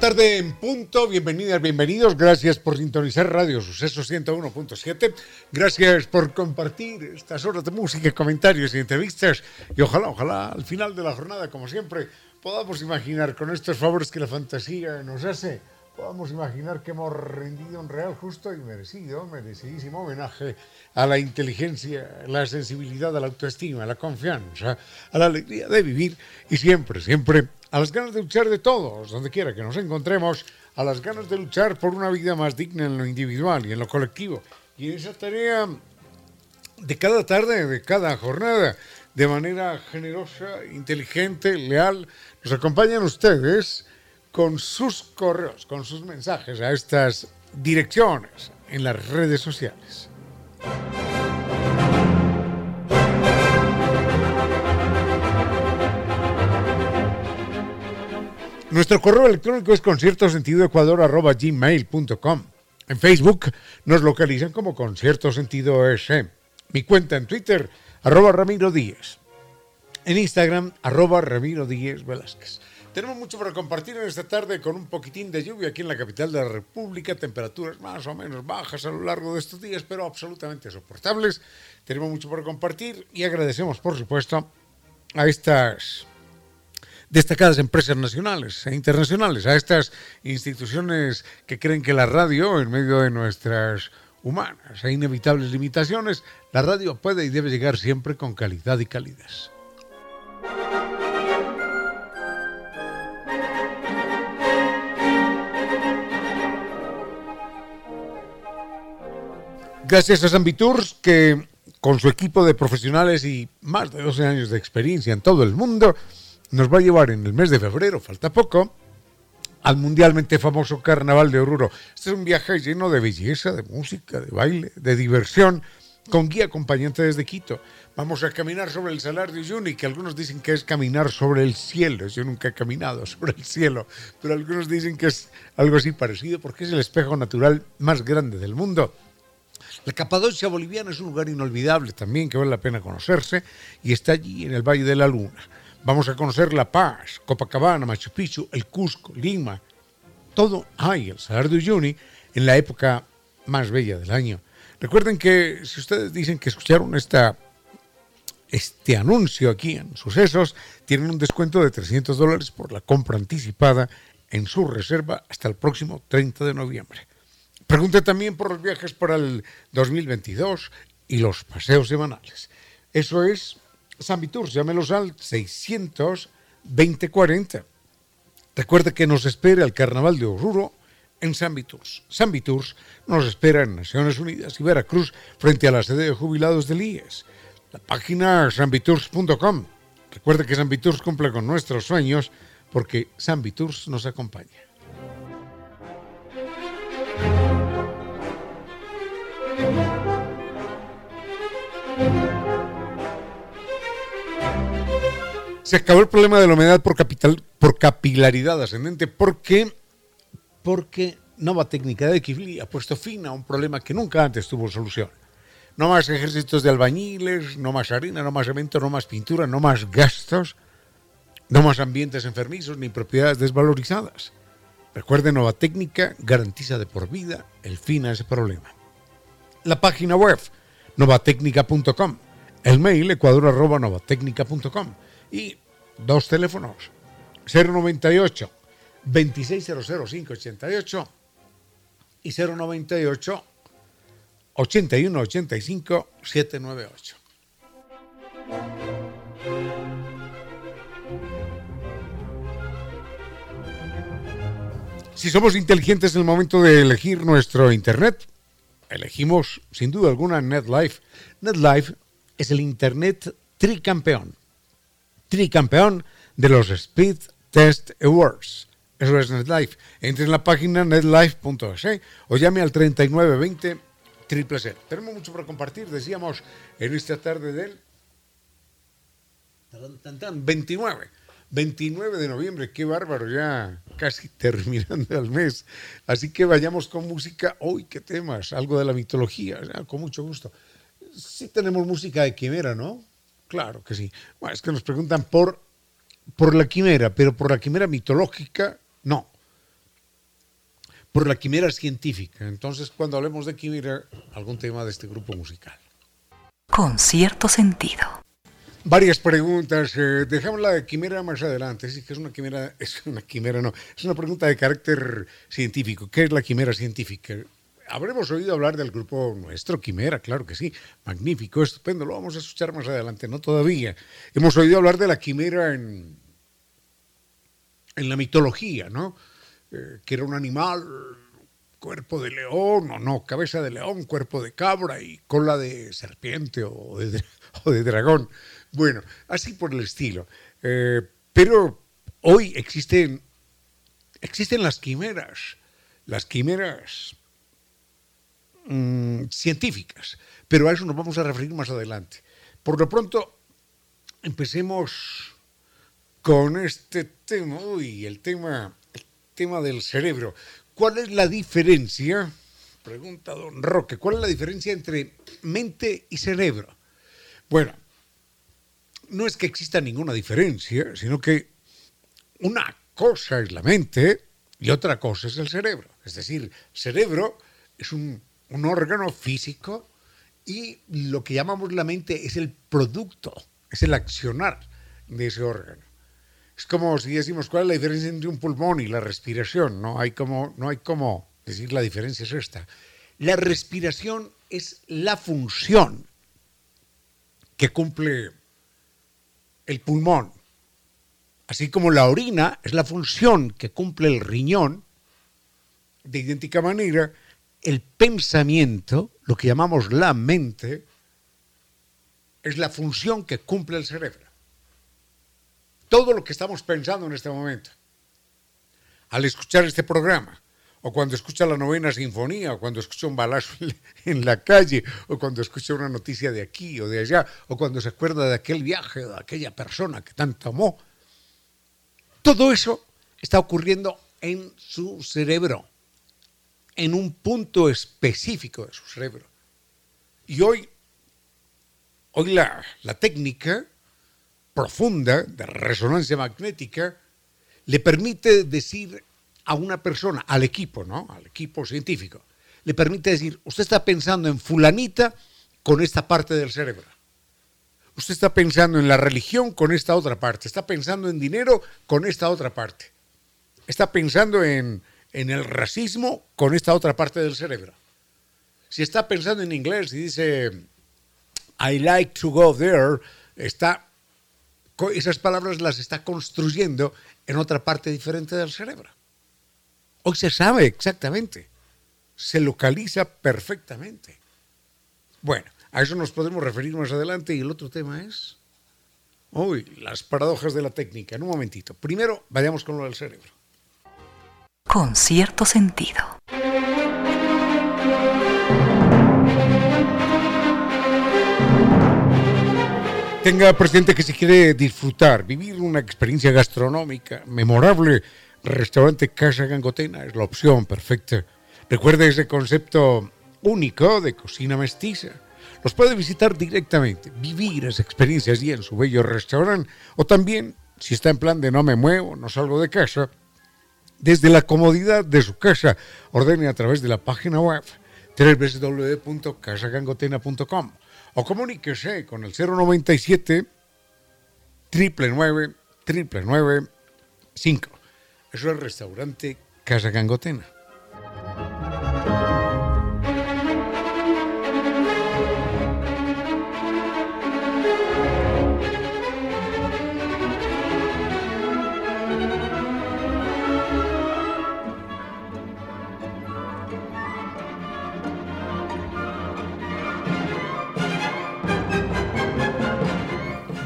Tarde en punto, bienvenidas, bienvenidos, gracias por sintonizar Radio Suceso 101.7, gracias por compartir estas horas de música, comentarios y entrevistas. Y ojalá, ojalá al final de la jornada, como siempre, podamos imaginar con estos favores que la fantasía nos hace, podamos imaginar que hemos rendido un real, justo y merecido, merecidísimo homenaje a la inteligencia, la sensibilidad, a la autoestima, a la confianza, a la alegría de vivir y siempre, siempre a las ganas de luchar de todos, donde quiera que nos encontremos, a las ganas de luchar por una vida más digna en lo individual y en lo colectivo. Y en esa tarea de cada tarde, de cada jornada, de manera generosa, inteligente, leal, nos acompañan ustedes con sus correos, con sus mensajes a estas direcciones en las redes sociales. Nuestro correo electrónico es conciertosentidoecuador.gmail.com. En Facebook nos localizan como Concierto Sentido S. Mi cuenta en Twitter, arroba Ramiro Díez. En Instagram, arroba Ramiro Díez Velázquez. Tenemos mucho para compartir en esta tarde con un poquitín de lluvia aquí en la capital de la República, temperaturas más o menos bajas a lo largo de estos días, pero absolutamente soportables. Tenemos mucho para compartir y agradecemos, por supuesto, a estas destacadas empresas nacionales e internacionales, a estas instituciones que creen que la radio, en medio de nuestras humanas e inevitables limitaciones, la radio puede y debe llegar siempre con calidad y calidez. Gracias a Zambitours, que con su equipo de profesionales y más de 12 años de experiencia en todo el mundo, nos va a llevar en el mes de febrero, falta poco, al mundialmente famoso Carnaval de Oruro. Este es un viaje lleno de belleza, de música, de baile, de diversión, con guía acompañante desde Quito. Vamos a caminar sobre el Salar de Uyuni, que algunos dicen que es caminar sobre el cielo. Yo nunca he caminado sobre el cielo, pero algunos dicen que es algo así parecido porque es el espejo natural más grande del mundo. La Capadocia boliviana es un lugar inolvidable también que vale la pena conocerse y está allí en el Valle de la Luna. Vamos a conocer La Paz, Copacabana, Machu Picchu, el Cusco, Lima. Todo hay, el Salar de en la época más bella del año. Recuerden que si ustedes dicen que escucharon este anuncio aquí en Sucesos, tienen un descuento de 300 dólares por la compra anticipada en su reserva hasta el próximo 30 de noviembre. Pregunte también por los viajes para el 2022 y los paseos semanales. Eso es San Viturs, llámelos al 600 2040. Recuerde que nos espera el Carnaval de Oruro en San Viturs. San Viturs nos espera en Naciones Unidas y Veracruz frente a la sede de jubilados del IES. La página sanviturs.com. Recuerde que San Viturs cumple con nuestros sueños porque San Viturs nos acompaña. Se acabó el problema de la humedad por, capital, por capilaridad ascendente. ¿Por qué? Porque Nova Técnica de Kifli ha puesto fin a un problema que nunca antes tuvo solución. No más ejércitos de albañiles, no más harina, no más cemento, no más pintura, no más gastos, no más ambientes enfermizos ni propiedades desvalorizadas. Recuerde, Nova Técnica garantiza de por vida el fin a ese problema. La página web, novatecnica.com. El mail, ecuador.novatecnica.com y dos teléfonos, 098 2600588 y 098 8185 798. Si somos inteligentes en el momento de elegir nuestro Internet, elegimos sin duda alguna NetLife. NetLife es el Internet tricampeón Tricampeón de los Speed Test Awards. Eso es NetLife. Entre en la página netlife.es ¿eh? o llame al 3920 triple Tenemos mucho para compartir, decíamos, en esta tarde del 29. 29 de noviembre, qué bárbaro, ya casi terminando el mes. Así que vayamos con música. Hoy, qué temas, algo de la mitología, con mucho gusto. Sí tenemos música de quimera, ¿no? Claro que sí. Bueno, es que nos preguntan por, por la quimera, pero por la quimera mitológica, no. Por la quimera científica. Entonces, cuando hablemos de quimera, algún tema de este grupo musical. Con cierto sentido. Varias preguntas. Eh, dejamos la quimera más adelante. Sí, que es una quimera, es una quimera, no. Es una pregunta de carácter científico. ¿Qué es la quimera científica? Habremos oído hablar del grupo nuestro, Quimera, claro que sí. Magnífico, estupendo. Lo vamos a escuchar más adelante, no todavía. Hemos oído hablar de la quimera en, en la mitología, ¿no? Eh, que era un animal, cuerpo de león, o no, cabeza de león, cuerpo de cabra y cola de serpiente o de, o de dragón. Bueno, así por el estilo. Eh, pero hoy existen, existen las quimeras, las quimeras mm, científicas, pero a eso nos vamos a referir más adelante. Por lo pronto, empecemos con este tema, uy, el tema, el tema del cerebro. ¿Cuál es la diferencia? Pregunta don Roque, ¿cuál es la diferencia entre mente y cerebro? Bueno, no es que exista ninguna diferencia, sino que una cosa es la mente y otra cosa es el cerebro. Es decir, cerebro es un, órgano físico y lo que llamamos la mente es el producto, es el accionar de ese órgano. Es como si decimos cuál es la diferencia entre un pulmón y la respiración. No hay como, no hay como decir la diferencia es esta. La respiración es la función que cumple el pulmón, así como la orina es la función que cumple el riñón, de idéntica manera, el pensamiento, lo que llamamos la mente, es la función que cumple el cerebro. Todo lo que estamos pensando en este momento, al escuchar este programa, o cuando escucha la novena sinfonía, o cuando escucha un balazo en la calle, o cuando escucha una noticia de aquí o de allá, o cuando se acuerda de aquel viaje, de aquella persona que tanto amó. Todo eso está ocurriendo en su cerebro, en un punto específico de su cerebro. Y hoy, hoy la, la técnica profunda de resonancia magnética le permite decir a una persona, al equipo, ¿no? Al equipo científico, le permite decir, usted está pensando en fulanita con esta parte del cerebro. Usted está pensando en la religión con esta otra parte. Está pensando en dinero con esta otra parte. Está pensando en, en el racismo con esta otra parte del cerebro. Si está pensando en inglés y dice, I like to go there, está, esas palabras las está construyendo en otra parte diferente del cerebro. Hoy se sabe exactamente, se localiza perfectamente. Bueno, a eso nos podemos referir más adelante y el otro tema es, uy, las paradojas de la técnica. En un momentito. Primero, vayamos con lo del cerebro. Con cierto sentido. Tenga presente que si quiere disfrutar, vivir una experiencia gastronómica memorable, Restaurante Casa Gangotena es la opción perfecta. Recuerde ese concepto único de cocina mestiza. Los puede visitar directamente, vivir esa experiencia allí en su bello restaurante o también, si está en plan de no me muevo, no salgo de casa, desde la comodidad de su casa, ordene a través de la página web www.casagangotena.com o comuníquese con el 097 999 995 es el restaurante Casa Gangotena.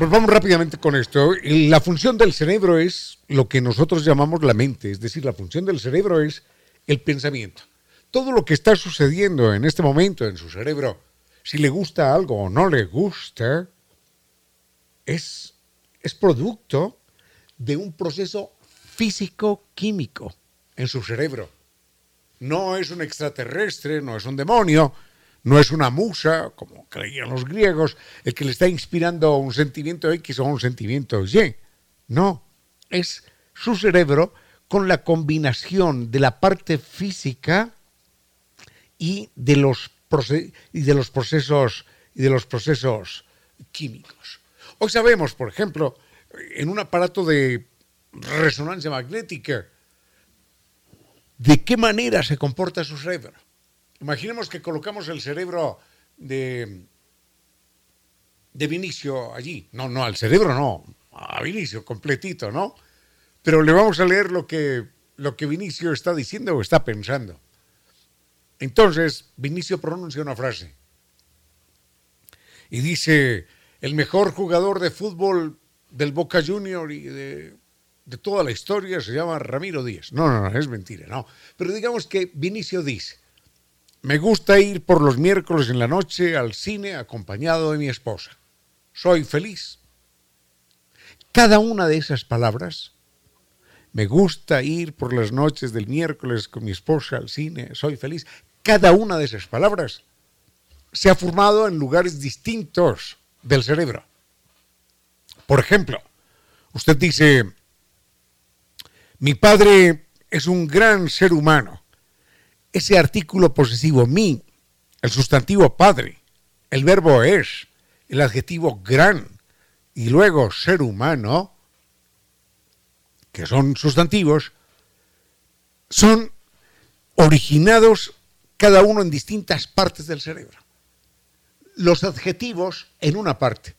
Volvamos rápidamente con esto. La función del cerebro es lo que nosotros llamamos la mente, es decir, la función del cerebro es el pensamiento. Todo lo que está sucediendo en este momento en su cerebro, si le gusta algo o no le gusta, es, es producto de un proceso físico-químico en su cerebro. No es un extraterrestre, no es un demonio, no es una musa, como creían los griegos, el que le está inspirando un sentimiento X o un sentimiento Y. No, es su cerebro con la combinación de la parte física y de los, de los procesos y de los procesos químicos. Hoy sabemos, por ejemplo, en un aparato de resonancia magnética, de qué manera se comporta su cerebro. Imaginemos que colocamos el cerebro de, de Vinicio allí. No, no, al cerebro no, a Vinicio completito, ¿no? Pero le vamos a leer lo que, lo que Vinicio está diciendo o está pensando. Entonces, Vinicio pronuncia una frase y dice, el mejor jugador de fútbol del Boca Junior y de, de toda la historia se llama Ramiro Díaz. No, no, no, es mentira, no. Pero digamos que Vinicio dice, me gusta ir por los miércoles en la noche al cine acompañado de mi esposa. Soy feliz. Cada una de esas palabras, me gusta ir por las noches del miércoles con mi esposa al cine, soy feliz. Cada una de esas palabras se ha formado en lugares distintos del cerebro. Por ejemplo, usted dice, mi padre es un gran ser humano ese artículo posesivo mi, el sustantivo padre, el verbo es, el adjetivo gran y luego ser humano, que son sustantivos, son originados cada uno en distintas partes del cerebro. Los adjetivos en una parte.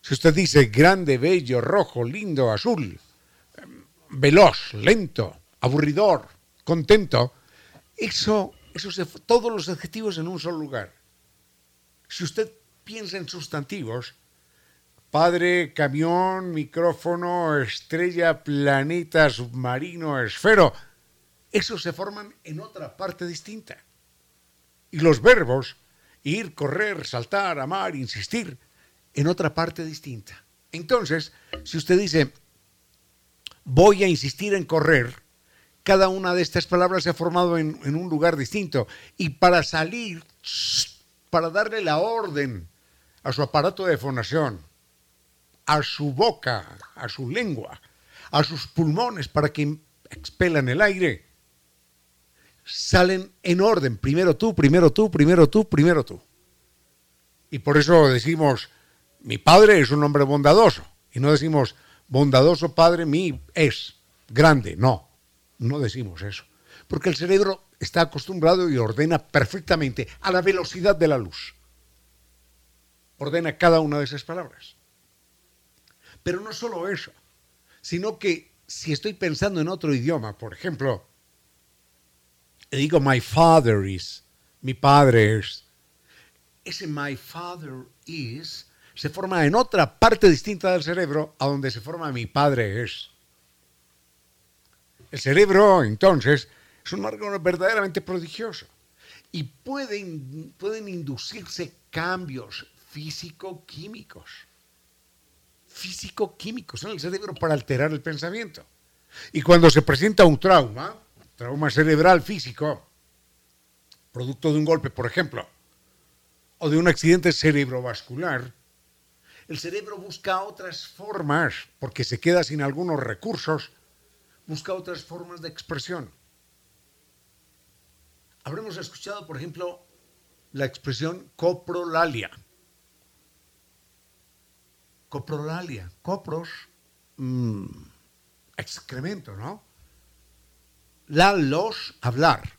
Si usted dice grande, bello, rojo, lindo, azul, veloz, lento, aburridor, contento, eso, todos los adjetivos en un solo lugar. Si usted piensa en sustantivos, padre, camión, micrófono, estrella, planeta, submarino, esfero, esos se forman en otra parte distinta. Y los verbos, ir, correr, saltar, amar, insistir, en otra parte distinta. Entonces, si usted dice, voy a insistir en correr, cada una de estas palabras se ha formado en, un lugar distinto. Y para salir, para darle la orden a su aparato de fonación, a su boca, a su lengua, a sus pulmones para que expelan el aire, salen en orden. Primero tú, primero tú, primero tú, primero tú. Y por eso decimos, mi padre es un hombre bondadoso. Y no decimos, bondadoso padre mi es grande. No, no decimos eso, porque el cerebro está acostumbrado y ordena perfectamente a la velocidad de la luz. Ordena cada una de esas palabras. Pero no solo eso, sino que si estoy pensando en otro idioma, por ejemplo, digo my father is, mi padre es, ese my father is se forma en otra parte distinta del cerebro a donde se forma mi padre es. El cerebro, entonces, es un órgano verdaderamente prodigioso y pueden, pueden inducirse cambios físico-químicos. Físico-químicos en el cerebro para alterar el pensamiento. Y cuando se presenta un trauma, trauma cerebral físico, producto de un golpe, por ejemplo, o de un accidente cerebrovascular, el cerebro busca otras formas porque se queda sin algunos recursos busca otras formas de expresión. Habremos escuchado, por ejemplo, la expresión coprolalia. Coprolalia, copros, mm, excremento, ¿no? La los, hablar,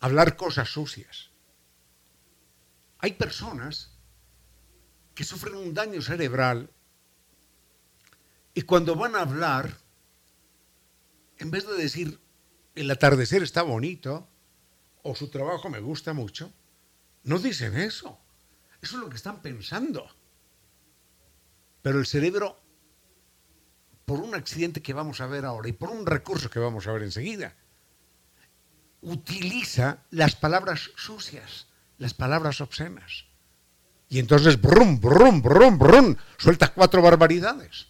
hablar cosas sucias. Hay personas que sufren un daño cerebral y cuando van a hablar en vez de decir, el atardecer está bonito, o su trabajo me gusta mucho, no dicen eso. Eso es lo que están pensando. Pero el cerebro, por un accidente que vamos a ver ahora y por un recurso que vamos a ver enseguida, utiliza las palabras sucias, las palabras obscenas. Y entonces, brum, brum, brum, brum, suelta cuatro barbaridades.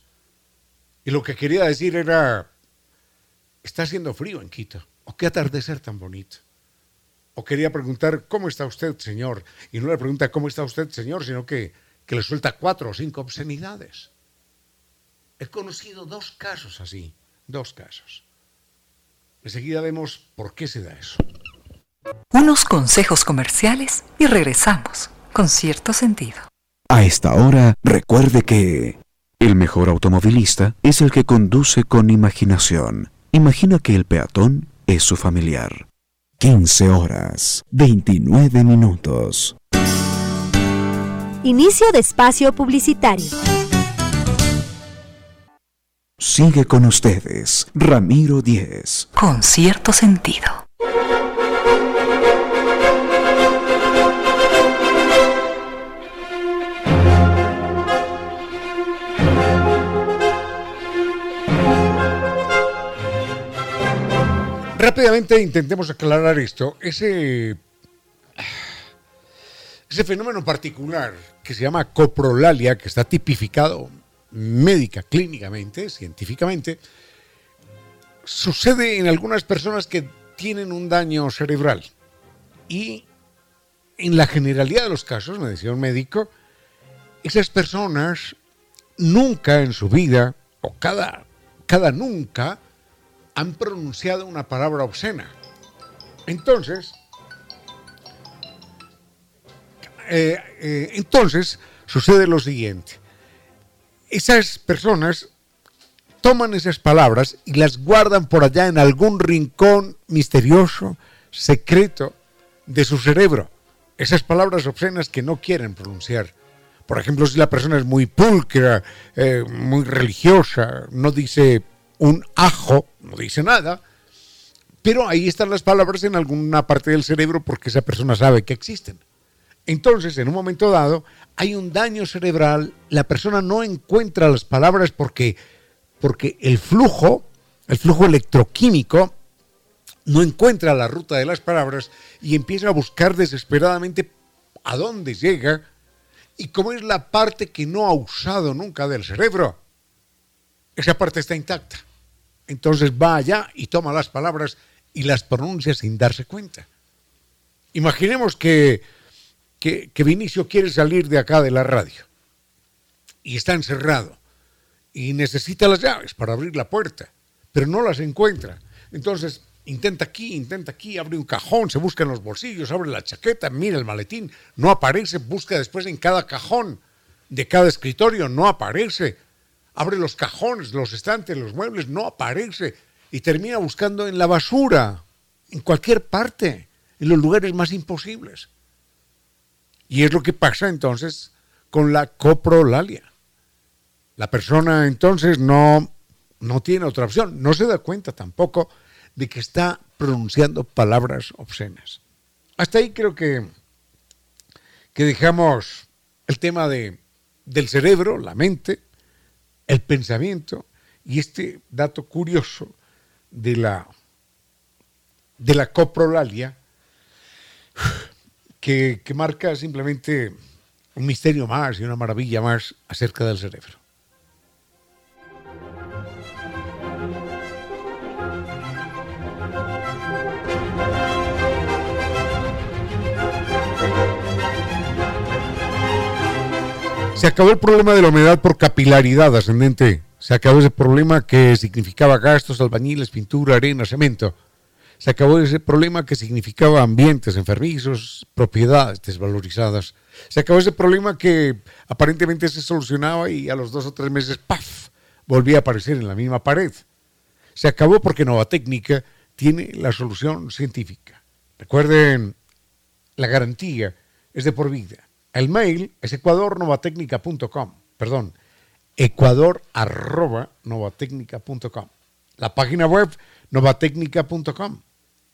Y lo que quería decir era, está haciendo frío en Quito, o qué atardecer tan bonito. O quería preguntar, ¿cómo está usted, señor? Y no le pregunta, ¿cómo está usted, señor? Sino que, que le suelta cuatro o cinco obscenidades. He conocido dos casos así, dos casos. Enseguida vemos por qué se da eso. Unos consejos comerciales y regresamos con cierto sentido. A esta hora, recuerde que el mejor automovilista es el que conduce con imaginación. Imagina que el peatón es su familiar. 15 horas, 29 minutos. Inicio de espacio publicitario. Sigue con ustedes, Ramiro Díez. Con cierto sentido. Rápidamente intentemos aclarar esto. Ese, ese fenómeno particular que se llama coprolalia, que está tipificado médica, clínicamente, científicamente, sucede en algunas personas que tienen un daño cerebral. Y en la generalidad de los casos, me decía un médico, esas personas nunca en su vida, o cada, cada nunca, han pronunciado una palabra obscena. Entonces, eh, eh, entonces sucede lo siguiente. Esas personas toman esas palabras y las guardan por allá en algún rincón misterioso, secreto de su cerebro. Esas palabras obscenas que no quieren pronunciar. Por ejemplo, si la persona es muy pulcra, eh, muy religiosa, no dice un ajo, no dice nada, pero ahí están las palabras en alguna parte del cerebro porque esa persona sabe que existen. Entonces, en un momento dado, hay un daño cerebral, la persona no encuentra las palabras porque, porque el flujo, el flujo electroquímico, no encuentra la ruta de las palabras y empieza a buscar desesperadamente a dónde llega y cómo es la parte que no ha usado nunca del cerebro. Esa parte está intacta. Entonces va allá y toma las palabras y las pronuncia sin darse cuenta. Imaginemos que, que, Vinicio quiere salir de acá de la radio y está encerrado y necesita las llaves para abrir la puerta, pero no las encuentra. Entonces intenta aquí, intenta aquí, abre un cajón, se busca en los bolsillos, abre la chaqueta, mira el maletín, no aparece, busca después en cada cajón de cada escritorio, no aparece abre los cajones, los estantes, los muebles, no aparece y termina buscando en la basura, en cualquier parte, en los lugares más imposibles. Y es lo que pasa entonces con la coprolalia. La persona entonces no, no tiene otra opción, no se da cuenta tampoco de que está pronunciando palabras obscenas. Hasta ahí creo que, que dejamos el tema de, del cerebro, la mente, el pensamiento y este dato curioso de la, de la coprolalia que, que marca simplemente un misterio más y una maravilla más acerca del cerebro. Se acabó el problema de la humedad por capilaridad ascendente. Se acabó ese problema que significaba gastos, albañiles, pintura, arena, cemento. Se acabó ese problema que significaba ambientes enfermizos, propiedades desvalorizadas. Se acabó ese problema que aparentemente se solucionaba y a los dos o tres meses, ¡paf!, volvía a aparecer en la misma pared. Se acabó porque Nova Técnica tiene la solución científica. Recuerden, la garantía es de por vida. El mail es ecuadornovatecnica.com, perdón, ecuador.novatecnica.com. La página web novatecnica.com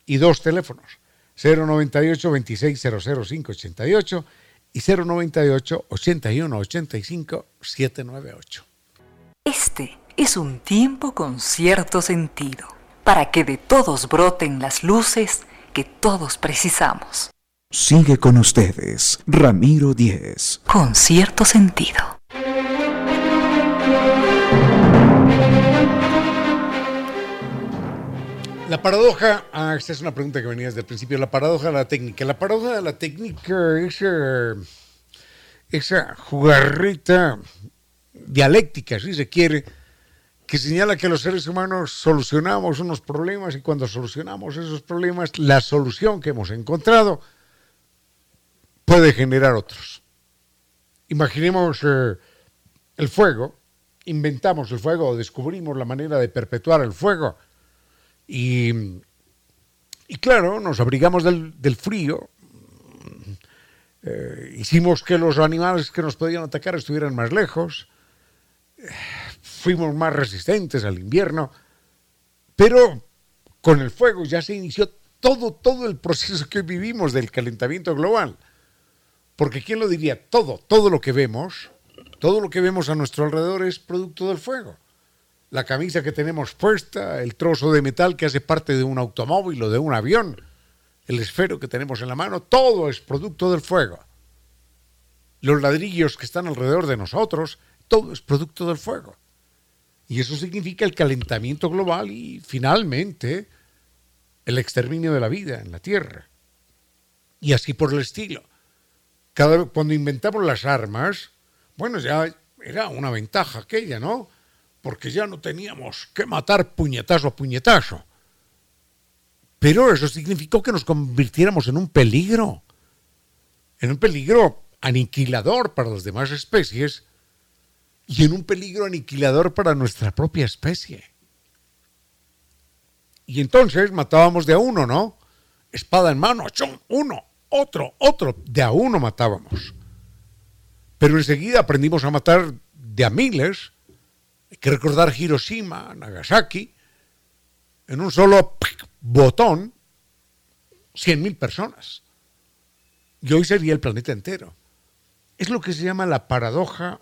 y dos teléfonos, 098 2600 588 y 098 81 85 798. Este es un tiempo con cierto sentido, para que de todos broten las luces que todos precisamos. Sigue con ustedes, Ramiro Díez. Con cierto sentido. La paradoja, ah, esta es una pregunta que venía desde el principio, la paradoja de la técnica. La paradoja de la técnica es eh, esa jugarrita dialéctica, si se quiere, que señala que los seres humanos solucionamos unos problemas y cuando solucionamos esos problemas, la solución que hemos encontrado puede generar otros. Imaginemos eh, el fuego, inventamos el fuego descubrimos la manera de perpetuar el fuego y, y claro, nos abrigamos del, del frío, eh, hicimos que los animales que nos podían atacar estuvieran más lejos, fuimos más resistentes al invierno, pero con el fuego ya se inició todo, todo el proceso que vivimos del calentamiento global. Porque ¿quién lo diría? Todo, todo lo que vemos, todo lo que vemos a nuestro alrededor es producto del fuego la camisa que tenemos puesta, el trozo de metal que hace parte de un automóvil o de un avión, el esfero que tenemos en la mano, todo es producto del fuego. Los ladrillos que están alrededor de nosotros, todo es producto del fuego. Y eso significa el calentamiento global y finalmente el exterminio de la vida en la Tierra. Y así por el estilo. Cuando inventamos las armas, bueno, ya era una ventaja aquella, ¿no? porque ya no teníamos que matar puñetazo a puñetazo. Pero eso significó que nos convirtiéramos en un peligro, en un peligro aniquilador para las demás especies y en un peligro aniquilador para nuestra propia especie. Y entonces matábamos de a uno, ¿no? Espada en mano, uno, otro, otro, de a uno matábamos. Pero enseguida aprendimos a matar de a miles hay que recordar Hiroshima, Nagasaki, en un solo botón, 100.000 personas. Y hoy sería el planeta entero. Es lo que se llama la paradoja,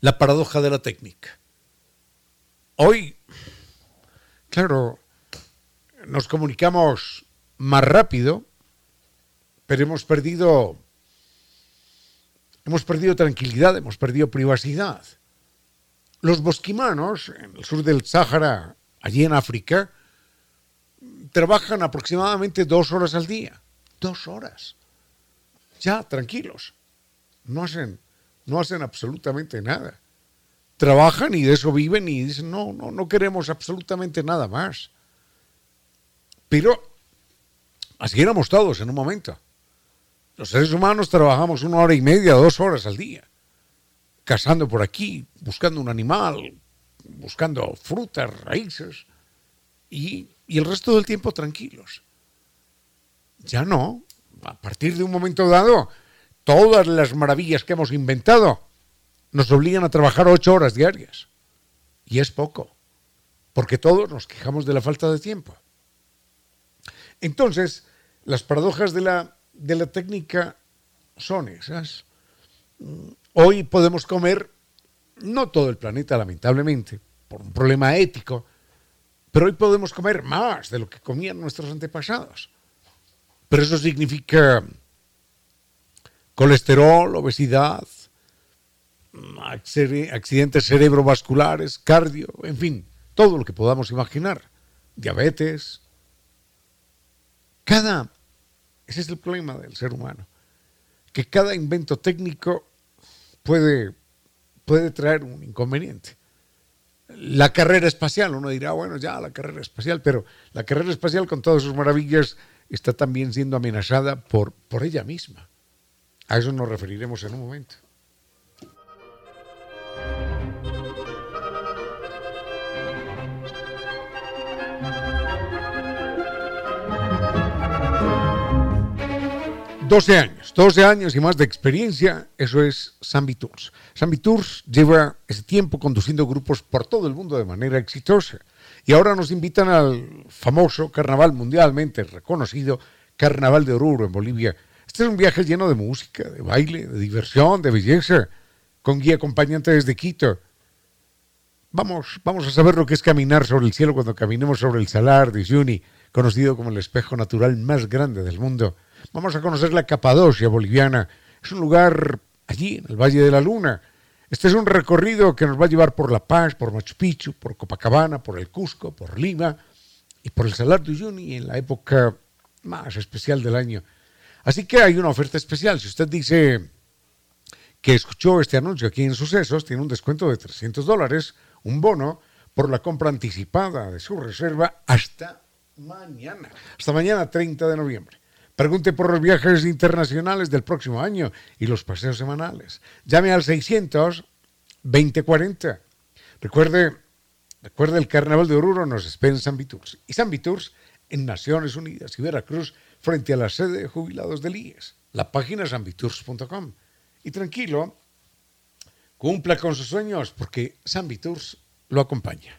la paradoja de la técnica. Hoy, claro, nos comunicamos más rápido, pero hemos perdido, hemos perdido tranquilidad, hemos perdido privacidad. Los bosquimanos, en el sur del Sáhara, allí en África, trabajan aproximadamente dos horas al día. Dos horas. Ya, tranquilos. No hacen, no hacen absolutamente nada. Trabajan y de eso viven y dicen, no, no, no queremos absolutamente nada más. Pero así éramos todos en un momento. Los seres humanos trabajamos una hora y media, dos horas al día cazando por aquí, buscando un animal, buscando frutas, raíces, y, y el resto del tiempo tranquilos. Ya no. A partir de un momento dado, todas las maravillas que hemos inventado nos obligan a trabajar ocho horas diarias. Y es poco, porque todos nos quejamos de la falta de tiempo. Entonces, las paradojas de la, de la técnica son esas. Hoy podemos comer, no todo el planeta lamentablemente, por un problema ético, pero hoy podemos comer más de lo que comían nuestros antepasados. Pero eso significa colesterol, obesidad, accidentes cerebrovasculares, cardio, en fin, todo lo que podamos imaginar, diabetes. Cada, ese es el problema del ser humano, que cada invento técnico puede, puede traer un inconveniente. La carrera espacial, uno dirá, bueno, ya la carrera espacial, pero la carrera espacial con todas sus maravillas está también siendo amenazada por, por ella misma. A eso nos referiremos en un momento. 12 años, 12 años y más de experiencia, eso es Sambi Tours. Sambi Tours lleva ese tiempo conduciendo grupos por todo el mundo de manera exitosa y ahora nos invitan al famoso carnaval mundialmente reconocido Carnaval de Oruro en Bolivia. Este es un viaje lleno de música, de baile, de diversión, de belleza, con guía acompañante desde Quito. Vamos, vamos a saber lo que es caminar sobre el cielo cuando caminemos sobre el Salar de Uyuni, conocido como el espejo natural más grande del mundo. Vamos a conocer la Capadocia boliviana. Es un lugar allí, en el Valle de la Luna. Este es un recorrido que nos va a llevar por La Paz, por Machu Picchu, por Copacabana, por el Cusco, por Lima y por el Salar de Uyuni en la época más especial del año. Así que hay una oferta especial. Si usted dice que escuchó este anuncio aquí en Sucesos, tiene un descuento de 300 dólares, un bono por la compra anticipada de su reserva hasta mañana, hasta mañana 30 de noviembre. Pregunte por los viajes internacionales del próximo año y los paseos semanales. Llame al 600 2040. Recuerde, recuerde el Carnaval de Oruro nos espera en San Viturs. Y San Viturs en Naciones Unidas y Veracruz frente a la sede de jubilados del IES. La página sanviturs.com. Y tranquilo, cumpla con sus sueños porque San Viturs lo acompaña.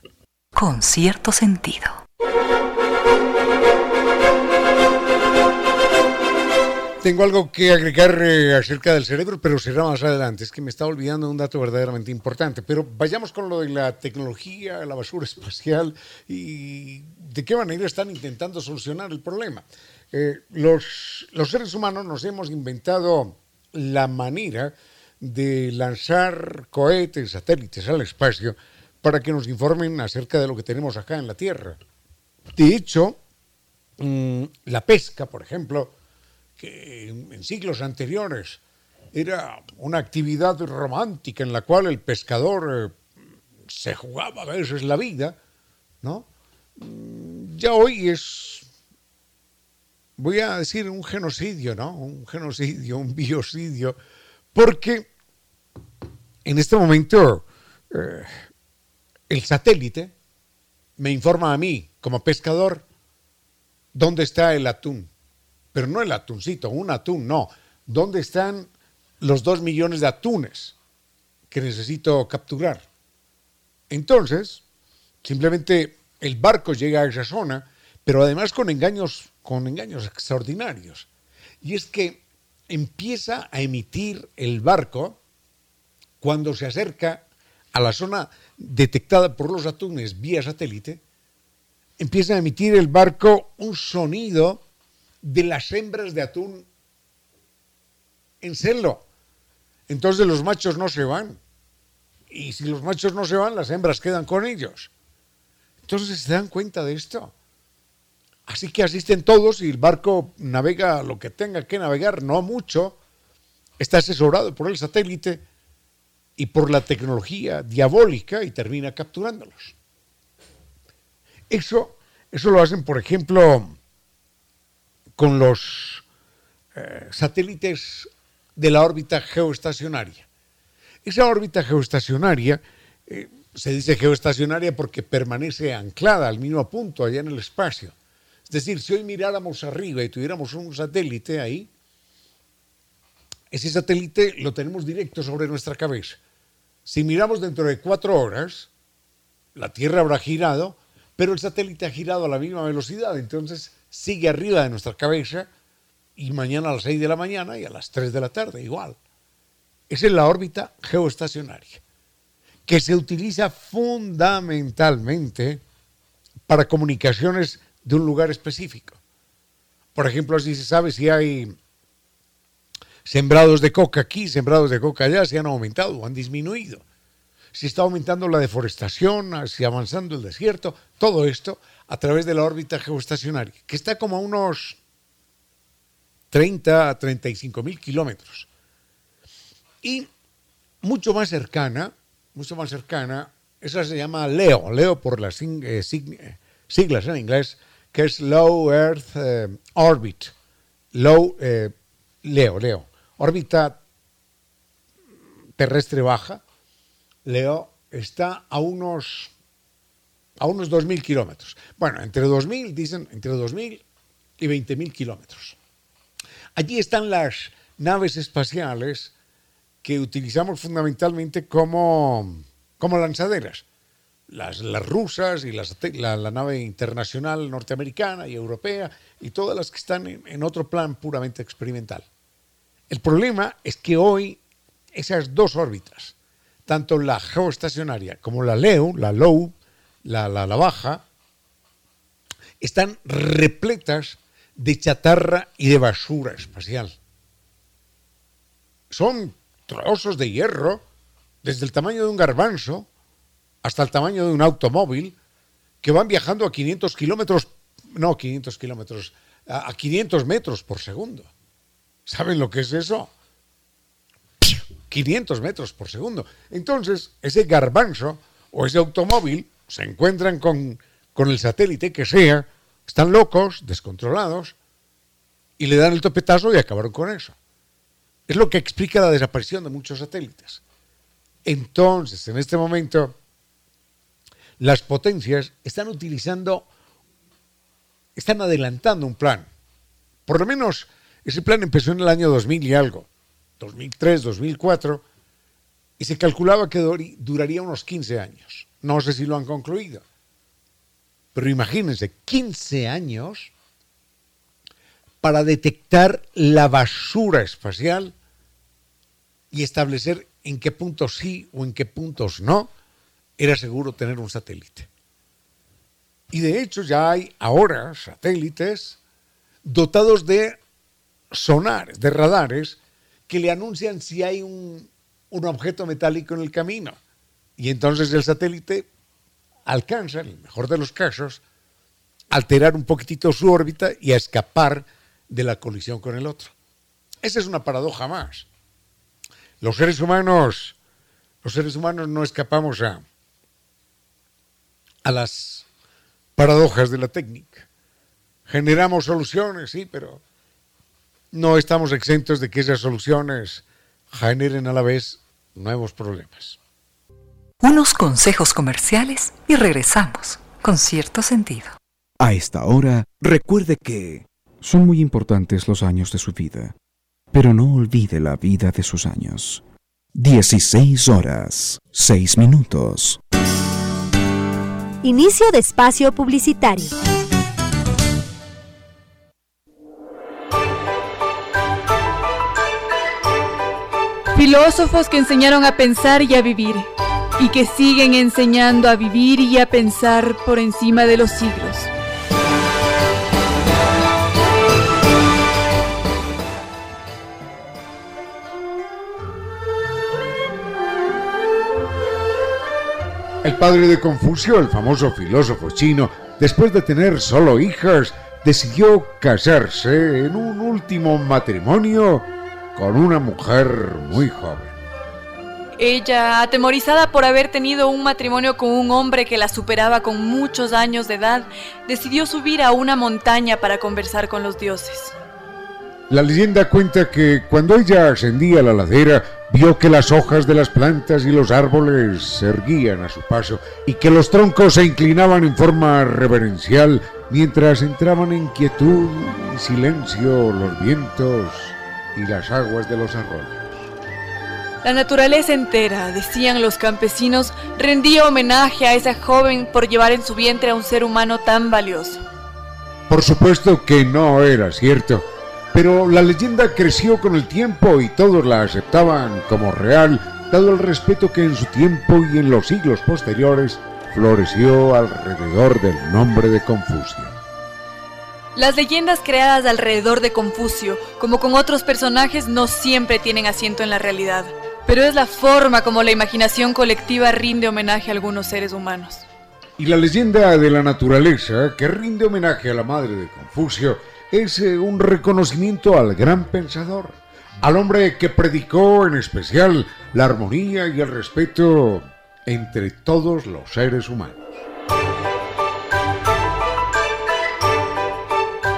Con cierto sentido. Tengo algo que agregar eh, acerca del cerebro, pero será más adelante. Es que me está olvidando un dato verdaderamente importante. Pero vayamos con lo de la tecnología, la basura espacial y de qué manera están intentando solucionar el problema. Eh, los, los seres humanos nos hemos inventado la manera de lanzar cohetes, satélites al espacio para que nos informen acerca de lo que tenemos acá en la Tierra. De hecho, mm, la pesca, por ejemplo, que en siglos anteriores era una actividad romántica en la cual el pescador eh, se jugaba a veces la vida, ¿no? Mm, ya hoy es, voy a decir, un genocidio, ¿no? Un genocidio, un biocidio, porque en este momento eh, el satélite me informa a mí, como pescador, dónde está el atún pero no el atuncito, un atún, no. ¿Dónde están los dos millones de atunes que necesito capturar? Entonces, simplemente el barco llega a esa zona, pero además con engaños, con engaños extraordinarios. Y es que empieza a emitir el barco cuando se acerca a la zona detectada por los atunes vía satélite, empieza a emitir el barco un sonido de las hembras de atún en celo. Entonces los machos no se van. Y si los machos no se van, las hembras quedan con ellos. Entonces se dan cuenta de esto. Así que asisten todos y el barco navega lo que tenga que navegar, no mucho. Está asesorado por el satélite y por la tecnología diabólica y termina capturándolos. Eso, eso lo hacen, por ejemplo, con los eh, satélites de la órbita geoestacionaria. Esa órbita geoestacionaria eh, se dice geoestacionaria porque permanece anclada al mismo punto allá en el espacio. Es decir, si hoy miráramos arriba y tuviéramos un satélite ahí, ese satélite lo tenemos directo sobre nuestra cabeza. Si miramos dentro de cuatro horas, la Tierra habrá girado, pero el satélite ha girado a la misma velocidad. Entonces, sigue arriba de nuestra cabeza y mañana a las 6 de la mañana y a las 3 de la tarde igual. Esa es la órbita geoestacionaria, que se utiliza fundamentalmente para comunicaciones de un lugar específico. Por ejemplo, así se sabe si hay sembrados de coca aquí, sembrados de coca allá, si han aumentado o han disminuido. Si está aumentando la deforestación, si avanzando el desierto, todo esto a través de la órbita geoestacionaria, que está como a unos 30 a 35 mil kilómetros. Y mucho más cercana, mucho más cercana, esa se llama LEO, LEO por las eh, eh, siglas en inglés, que es Low Earth eh, Orbit. Low, LEO, LEO. Órbita terrestre baja. LEO está a unos a unos 2.000 kilómetros. Bueno, entre 2.000, dicen, entre 2.000 y 20.000 kilómetros. Allí están las naves espaciales que utilizamos fundamentalmente como, como lanzaderas. Las, las rusas y la, la, nave internacional norteamericana y europea y todas las que están en otro plan puramente experimental. El problema es que hoy esas dos órbitas, tanto la geoestacionaria como la LEO, la LOW, la, la, la baja, están repletas de chatarra y de basura espacial. Son trozos de hierro, desde el tamaño de un garbanzo hasta el tamaño de un automóvil, que van viajando a 500 kilómetros, no 500 kilómetros, a 500 metros por segundo. ¿Saben lo que es eso? 500 metros por segundo. Entonces, ese garbanzo o ese automóvil se encuentran con, con el satélite que sea, están locos, descontrolados, y le dan el topetazo y acabaron con eso. Es lo que explica la desaparición de muchos satélites. Entonces, en este momento, las potencias están utilizando, están adelantando un plan. Por lo menos ese plan empezó en el año 2000 y algo, 2003, 2004, y se calculaba que duraría unos 15 años. No sé si lo han concluido. Pero imagínense, 15 años para detectar la basura espacial y establecer en qué puntos sí o en qué puntos no era seguro tener un satélite. Y de hecho ya hay ahora satélites dotados de sonares, de radares, que le anuncian si hay un, un objeto metálico en el camino. Y entonces el satélite alcanza, en el mejor de los casos, alterar un poquitito su órbita y a escapar de la colisión con el otro. Esa es una paradoja más. Los seres humanos, los seres humanos no escapamos a, a las paradojas de la técnica. Generamos soluciones, sí, pero no estamos exentos de que esas soluciones generen a la vez nuevos problemas. Unos consejos comerciales y regresamos con cierto sentido. A esta hora, recuerde que son muy importantes los años de su vida, pero no olvide la vida de sus años. 16 horas, 6 minutos. Inicio de espacio publicitario. Filósofos que enseñaron a pensar y a vivir, y que siguen enseñando a vivir y a pensar por encima de los siglos. El padre de Confucio, el famoso filósofo chino, después de tener solo hijas, decidió casarse en un último matrimonio con una mujer muy joven. Ella, atemorizada por haber tenido un matrimonio con un hombre que la superaba con muchos años de edad, decidió subir a una montaña para conversar con los dioses. La leyenda cuenta que cuando ella ascendía la ladera, vio que las hojas de las plantas y los árboles se erguían a su paso y que los troncos se inclinaban en forma reverencial mientras entraban en quietud y silencio los vientos y las aguas de los arroyos. La naturaleza entera, decían los campesinos, rendía homenaje a esa joven por llevar en su vientre a un ser humano tan valioso. Por supuesto que no era cierto, pero la leyenda creció con el tiempo y todos la aceptaban como real, dado el respeto que en su tiempo y en los siglos posteriores floreció alrededor del nombre de Confucio. Las leyendas creadas alrededor de Confucio, como con otros personajes, no siempre tienen asiento en la realidad, pero es la forma como la imaginación colectiva rinde homenaje a algunos seres humanos. Y la leyenda de la naturaleza, que rinde homenaje a la madre de Confucio, es eh, un reconocimiento al gran pensador, al hombre que predicó en especial la armonía y el respeto entre todos los seres humanos.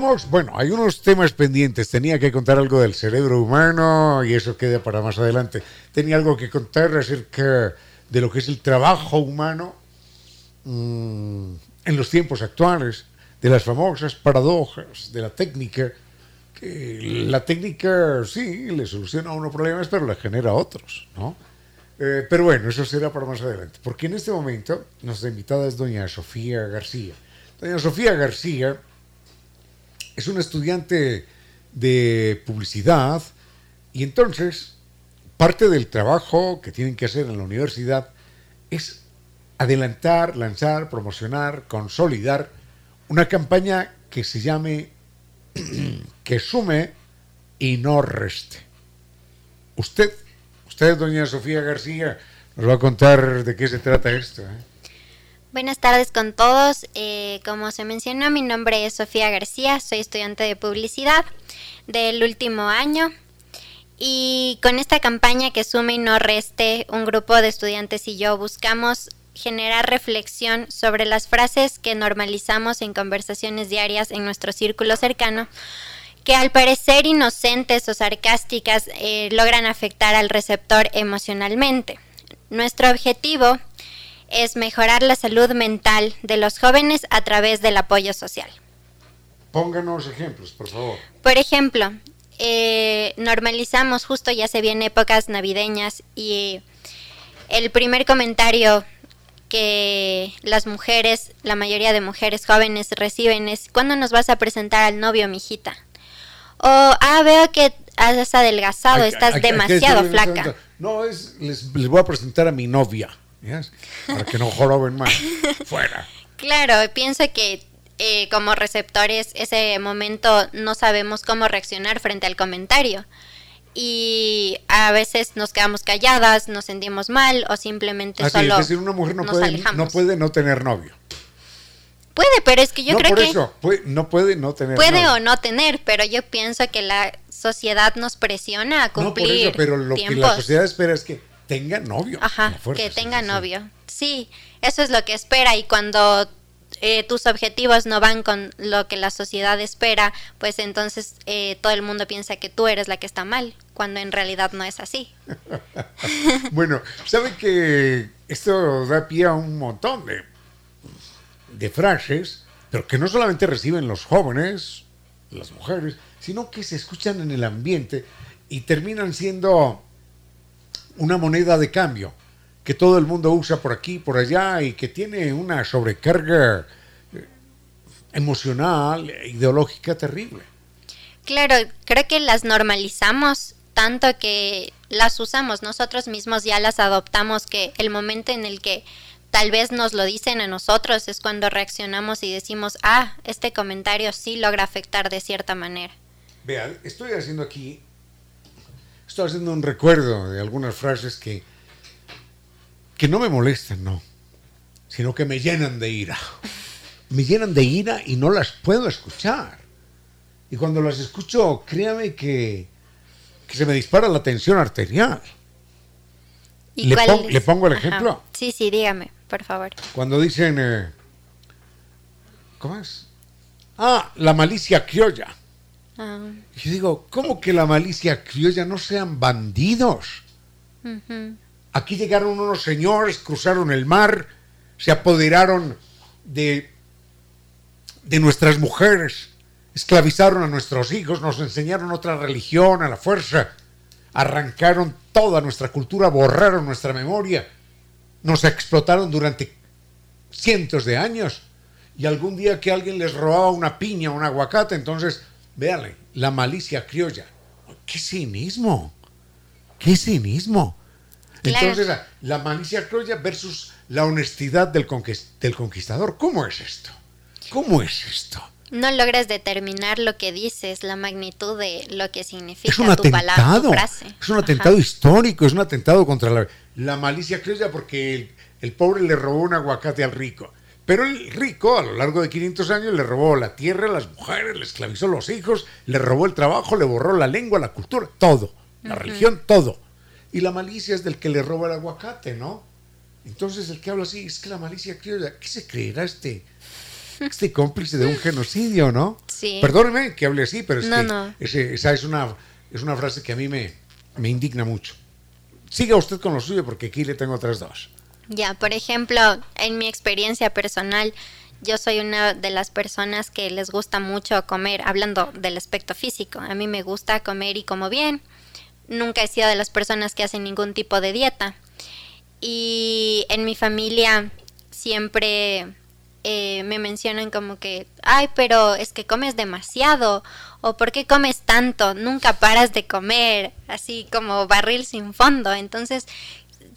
Bueno, hay unos temas pendientes. Tenía que contar algo del cerebro humano y eso queda para más adelante. Tenía algo que contar acerca de lo que es el trabajo humano mm, en los tiempos actuales, de las famosas paradojas de la técnica, que la técnica sí le soluciona a uno problemas, pero le genera otros, ¿no? Eh, pero bueno, eso será para más adelante, porque en este momento nuestra invitada es doña Sofía García. Doña Sofía García es una estudiante de publicidad y entonces parte del trabajo que tienen que hacer en la universidad es adelantar, lanzar, promocionar, consolidar una campaña que se llame que sume y no reste. Usted, usted, doña Sofía García, nos va a contar de qué se trata esto. ¿eh? Buenas tardes con todos. Eh, como se mencionó, mi nombre es Sofía García, soy estudiante de publicidad del último año. Y con esta campaña que sume y no reste, un grupo de estudiantes y yo buscamos generar reflexión sobre las frases que normalizamos en conversaciones diarias en nuestro círculo cercano, que al parecer inocentes o sarcásticas eh, logran afectar al receptor emocionalmente. Nuestro objetivo mejorar la salud mental de los jóvenes a través del apoyo social. Pónganos ejemplos, por favor. Por ejemplo, eh, normalizamos, justo ya se vienen épocas navideñas y el primer comentario que las mujeres, la mayoría de mujeres jóvenes reciben es ¿cuándo nos vas a presentar al novio, mijita? O, ah, veo que has adelgazado, estás demasiado flaca. No, es, les voy a presentar a mi novia para que no joroben más. Fuera. Claro, pienso que eh, como receptores ese momento no sabemos cómo reaccionar frente al comentario. Y a veces nos quedamos calladas, nos sentimos mal o simplemente solo. Es decir, una mujer no, puede, no puede no tener novio. Puede, pero es que yo creo que. Eso, no puede no tener. Puede o no tener, pero yo pienso que la sociedad nos presiona a cumplir. No, pero lo que la sociedad espera es que tenga novio. Ajá, que tenga novio. Sí, eso es lo que espera y cuando eh, tus objetivos no van con lo que la sociedad espera, pues entonces eh, todo el mundo piensa que tú eres la que está mal, cuando en realidad no es así. bueno, sabe que esto da pie a un montón de, de frases, pero que no solamente reciben los jóvenes, las mujeres, sino que se escuchan en el ambiente y terminan siendo una moneda de cambio que todo el mundo usa por aquí, por allá y que tiene una sobrecarga eh, emocional, ideológica terrible. Claro, creo que las normalizamos tanto que las usamos nosotros mismos, ya las adoptamos, que el momento en el que tal vez nos lo dicen a nosotros es cuando reaccionamos y decimos, ah, este comentario sí logra afectar de cierta manera. Vean, estoy haciendo aquí Estoy haciendo un recuerdo de algunas frases que, que no me molestan, no, sino que me llenan de ira. Me llenan de ira y no las puedo escuchar. Y cuando las escucho, créame que, se me dispara la tensión arterial. ¿Le, ¿Le, pongo el ejemplo? Sí, sí, dígame, por favor. Cuando dicen, eh, ¿cómo es? Ah, la malicia criolla. Ah. Y yo digo, ¿cómo que la malicia criolla no sean bandidos? Aquí llegaron unos señores, cruzaron el mar, se apoderaron de, de nuestras mujeres, esclavizaron a nuestros hijos, nos enseñaron otra religión a la fuerza, arrancaron toda nuestra cultura, borraron nuestra memoria, nos explotaron durante cientos de años. Y algún día que alguien les robaba una piña, un aguacate, entonces Véale, la malicia criolla. ¡Qué cinismo! ¡Qué cinismo! Entonces, la, malicia criolla versus la honestidad del, del conquistador. ¿Cómo es esto? ¿Cómo es esto? No logras determinar lo que dices, la magnitud de lo que significa es un tu atentado, Es un atentado histórico, es un atentado contra la, malicia criolla porque el, el pobre le robó un aguacate al rico. Pero el rico, a lo largo de 500 años, le robó la tierra, las mujeres, le esclavizó los hijos, le robó el trabajo, le borró la lengua, la cultura, todo. La religión, todo. Y la malicia es del que le roba el aguacate, ¿no? Entonces el que habla así es que la malicia criolla, ¿qué se creerá este, este cómplice de un genocidio, ¿no? Sí. Perdóneme que hable así, pero es No, que no. ese- esa es una, es una frase que a mí me, me indigna mucho. Siga usted con lo suyo porque aquí le tengo otras dos. Ya, por ejemplo, en mi experiencia personal, yo soy una de las personas que les gusta mucho comer, hablando del aspecto físico. A mí me gusta comer y como bien. Nunca he sido de las personas que hacen ningún tipo de dieta. Y en mi familia siempre eh, me mencionan como que, ay, pero es que comes demasiado, o ¿por qué comes tanto? Nunca paras de comer, así como barril sin fondo. Entonces,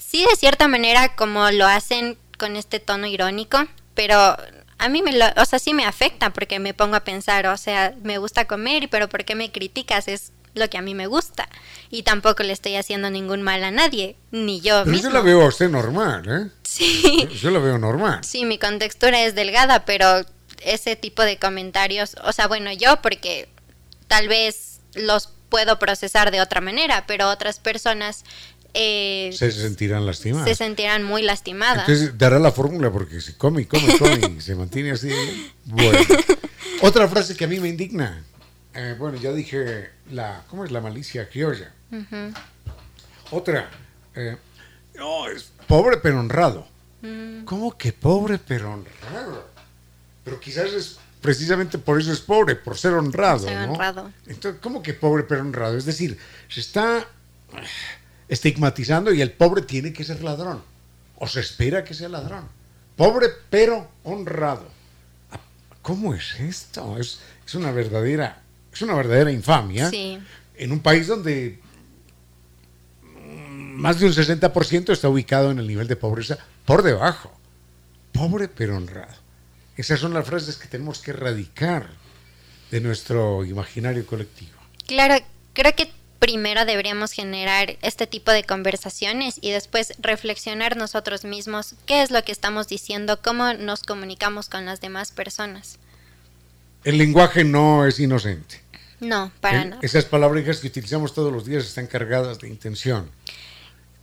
sí, de cierta manera, como lo hacen con este tono irónico, pero a mí me lo, o sea, sí me afecta porque me pongo a pensar, o sea, me gusta comer, pero ¿por qué me criticas? Es lo que a mí me gusta. Y tampoco le estoy haciendo ningún mal a nadie, ni yo Pero mismo. yo la veo a usted normal, ¿eh? Sí. Yo la veo normal. Sí, mi contextura es delgada, pero ese tipo de comentarios, o sea, bueno, yo porque tal vez los puedo procesar de otra manera, pero otras personas eh, Se sentirán lastimadas. se sentirán muy lastimadas. Entonces dará la fórmula porque se come come come y se mantiene así. Bueno. Otra frase que a mí me indigna. Eh, bueno, ya dije la, ¿cómo es la malicia criolla? Otra. eh, no, es pobre pero honrado. Mm. ¿Cómo que pobre pero honrado? Pero quizás es precisamente por eso es pobre, por ser honrado. Ser ¿no? honrado. Entonces, ¿cómo que pobre pero honrado? Es decir, se está estigmatizando y el pobre tiene que ser ladrón. O se espera que sea ladrón. Pobre pero honrado. Ah, ¿Cómo es esto? Es, es una verdadera, es una verdadera infamia. Sí. En un país donde más de un 60% está ubicado en el nivel de pobreza por debajo. Pobre pero honrado. Esas son las frases que tenemos que erradicar de nuestro imaginario colectivo. Claro, creo que primero deberíamos generar este tipo de conversaciones y después reflexionar nosotros mismos qué es lo que estamos diciendo, cómo nos comunicamos con las demás personas. El lenguaje no es inocente. No, para El- nada. Esas palabras que utilizamos todos los días están cargadas de intención.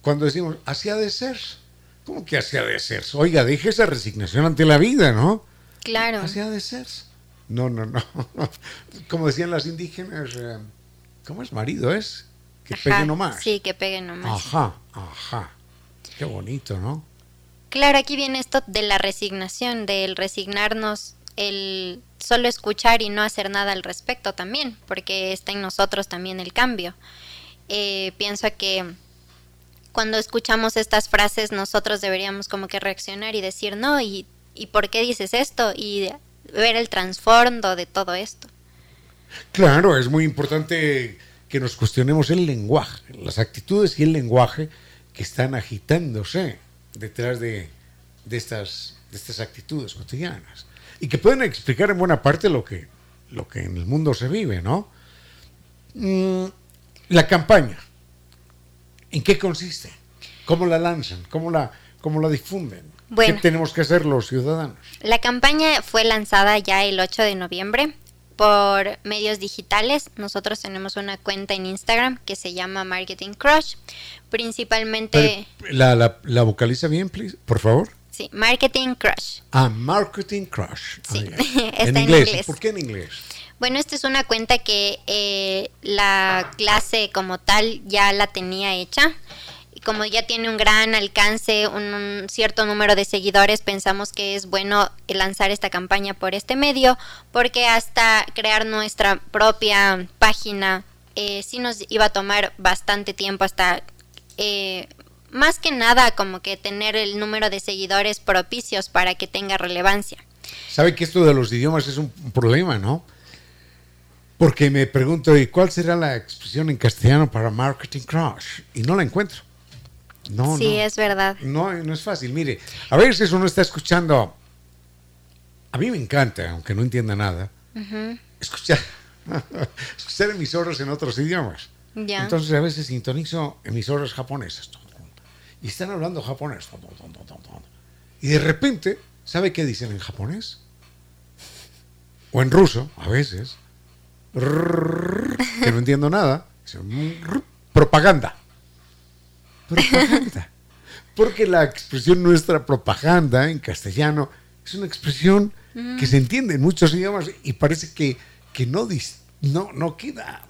Cuando decimos, así ha de ser. ¿Cómo que así ha de ser? Oiga, deje esa resignación ante la vida, ¿no? Claro. Así ha de ser. No, no, no. Como decían las indígenas, eh, ¿cómo es marido? Es que Ajá, pegue nomás. Sí, que pegue nomás. Ajá, ajá. Qué bonito, ¿no? Claro, aquí viene esto de la resignación, del resignarnos, el solo escuchar y no hacer nada al respecto también, porque está en nosotros también el cambio. Eh, pienso que cuando escuchamos estas frases nosotros deberíamos como que reaccionar y decir, no, ¿y, y por qué dices esto? Y ver el trasfondo de todo esto. Claro, es muy importante que nos cuestionemos el lenguaje, las actitudes y el lenguaje que están agitándose detrás de, de estas, de estas actitudes cotidianas y que pueden explicar en buena parte lo que, lo que en el mundo se vive, ¿no? Mm, la campaña, ¿en qué consiste? ¿Cómo la lanzan? ¿Cómo la, cómo la difunden? Bueno. ¿Qué tenemos que hacer los ciudadanos? La campaña fue lanzada ya el 8 de noviembre por medios digitales. Nosotros tenemos una cuenta en Instagram que se llama Marketing Crush. Principalmente, ¿La, la, la vocaliza bien, please? Por favor. sí, Marketing Crush. Ah, Marketing Crush. Sí, está en en inglés. inglés. ¿Por qué en inglés? Bueno, esta es una cuenta que eh, la clase como tal ya la tenía hecha. Como ya tiene un gran alcance, un, cierto número de seguidores, pensamos que es bueno lanzar esta campaña por este medio, porque hasta crear nuestra propia página eh, sí nos iba a tomar bastante tiempo hasta... eh, más que nada como que tener el número de seguidores propicios para que tenga relevancia. Sabe que esto de los idiomas es un problema, ¿no? Porque me pregunto, ¿y cuál será la expresión en castellano para marketing crush? Y no la encuentro. No, sí, no. es verdad. No, no es fácil. Mire, a veces uno está escuchando. A mí me encanta, aunque no entienda nada, Ujú, escuchar, escuchar emisoras en otros idiomas. Ya. Entonces a veces sintonizo emisoras japonesas. Y están hablando japonés. Y de repente, ¿sabe qué dicen en japonés? O en ruso, a veces. Que no entiendo nada. Dicen, Propaganda. Propaganda. Porque la expresión nuestra propaganda en castellano es una expresión que se entiende en muchos idiomas y parece que, que no, no, no queda,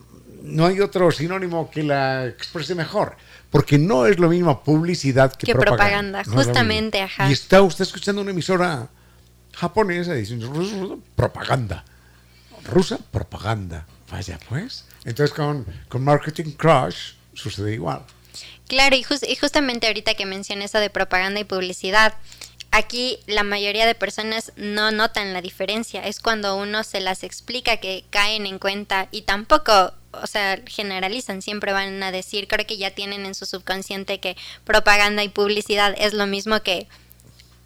no hay otro sinónimo que la exprese mejor, porque no es lo mismo publicidad que, que propaganda. justamente, ajá. Y está usted escuchando una emisora japonesa diciendo propaganda, rusa, propaganda. Vaya pues. Entonces con, con Marketing Crush sucede igual. Claro, y, justamente ahorita que mencioné eso de propaganda y publicidad, aquí la mayoría de personas no notan la diferencia. Es cuando uno se las explica que caen en cuenta y tampoco, o sea, generalizan, siempre van a decir, creo que ya tienen en su subconsciente que propaganda y publicidad es lo mismo que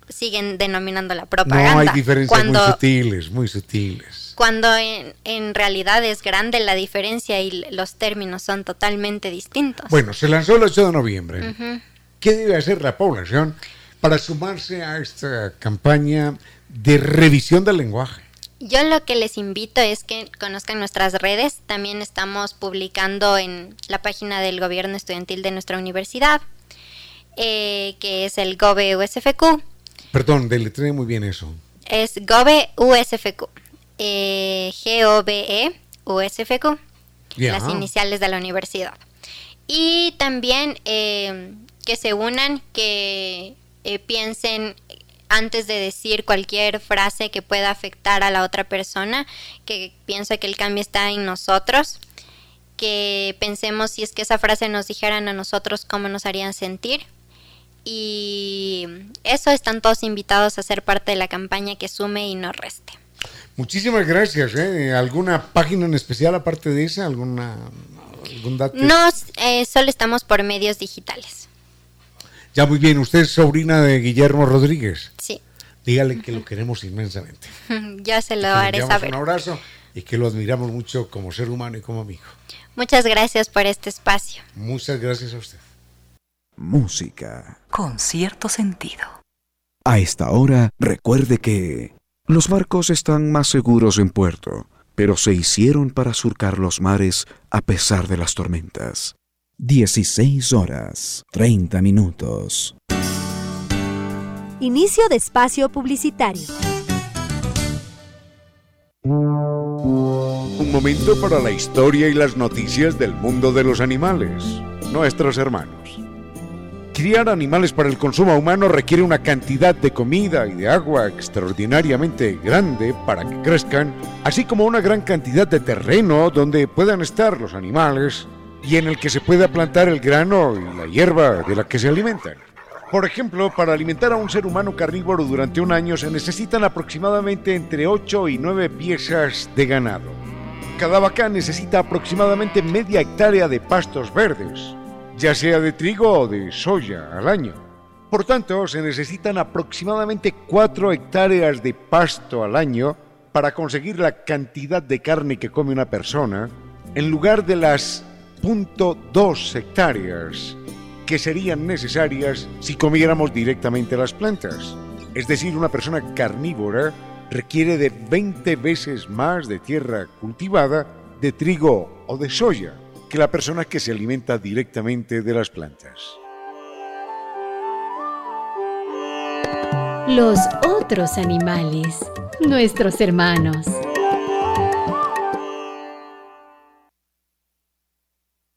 siguen denominando la propaganda. No hay diferencias muy sutiles, muy sutiles cuando en, realidad es grande la diferencia y los términos son totalmente distintos. Bueno, se lanzó el 8 de noviembre. ¿Qué debe hacer la población para sumarse a esta campaña de revisión del lenguaje? Yo lo que les invito es que conozcan nuestras redes. También estamos publicando en la página del gobierno estudiantil de nuestra universidad, eh, que es el GOBE USFQ. Perdón, deletré muy bien eso. Es GOBE USFQ eh, GOBE USFQ, las iniciales de la universidad. Y también eh, que se unan, que eh, piensen antes de decir cualquier frase que pueda afectar a la otra persona, que pienso que el cambio está en nosotros, que pensemos si es que esa frase nos dijeran a nosotros cómo nos harían sentir. Y eso están todos invitados a ser parte de la campaña que sume y no reste. Muchísimas gracias. ¿eh? ¿Alguna página en especial aparte de esa? ¿Alguna, ¿Algún dato? No, eh, solo estamos por medios digitales. Ya muy bien, usted es sobrina de Guillermo Rodríguez. Sí. Dígale que lo queremos inmensamente. ya se lo haré saber. Un abrazo y que lo admiramos mucho como ser humano y como amigo. Muchas gracias por este espacio. Muchas gracias a usted. Música. Con cierto sentido. A esta hora, recuerde que... Los barcos están más seguros en puerto, pero se hicieron para surcar los mares a pesar de las tormentas. 16 horas, 30 minutos. Inicio de espacio publicitario. Un momento para la historia y las noticias del mundo de los animales, nuestros hermanos. Criar animales para el consumo humano requiere una cantidad de comida y de agua extraordinariamente grande para que crezcan, así como una gran cantidad de terreno donde puedan estar los animales y en el que se pueda plantar el grano y la hierba de la que se alimentan. Por ejemplo, para alimentar a un ser humano carnívoro durante un año se necesitan aproximadamente entre 8 y 9 piezas de ganado. Cada vaca necesita aproximadamente media hectárea de pastos verdes, ya sea de trigo o de soya al año. Por tanto, se necesitan aproximadamente 4 hectáreas de pasto al año para conseguir la cantidad de carne que come una persona, en lugar de las 0.2 hectáreas que serían necesarias si comiéramos directamente las plantas. Es decir, una persona carnívora requiere de 20 veces más de tierra cultivada, de trigo o de soya que la persona que se alimenta directamente de las plantas. Los otros animales, nuestros hermanos.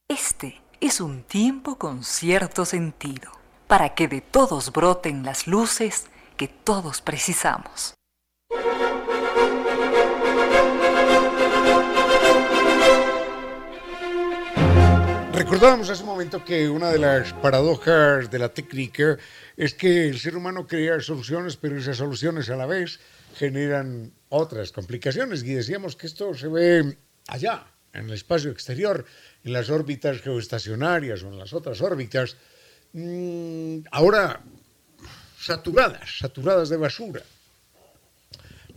Este es un tiempo con cierto sentido, para que de todos broten las luces que todos precisamos. Recordábamos hace un momento que una de las paradojas de la técnica es que el ser humano crea soluciones, pero esas soluciones a la vez generan otras complicaciones. Y decíamos que esto se ve allá, en el espacio exterior, en las órbitas geoestacionarias o en las otras órbitas, mm, ahora saturadas, saturadas de basura.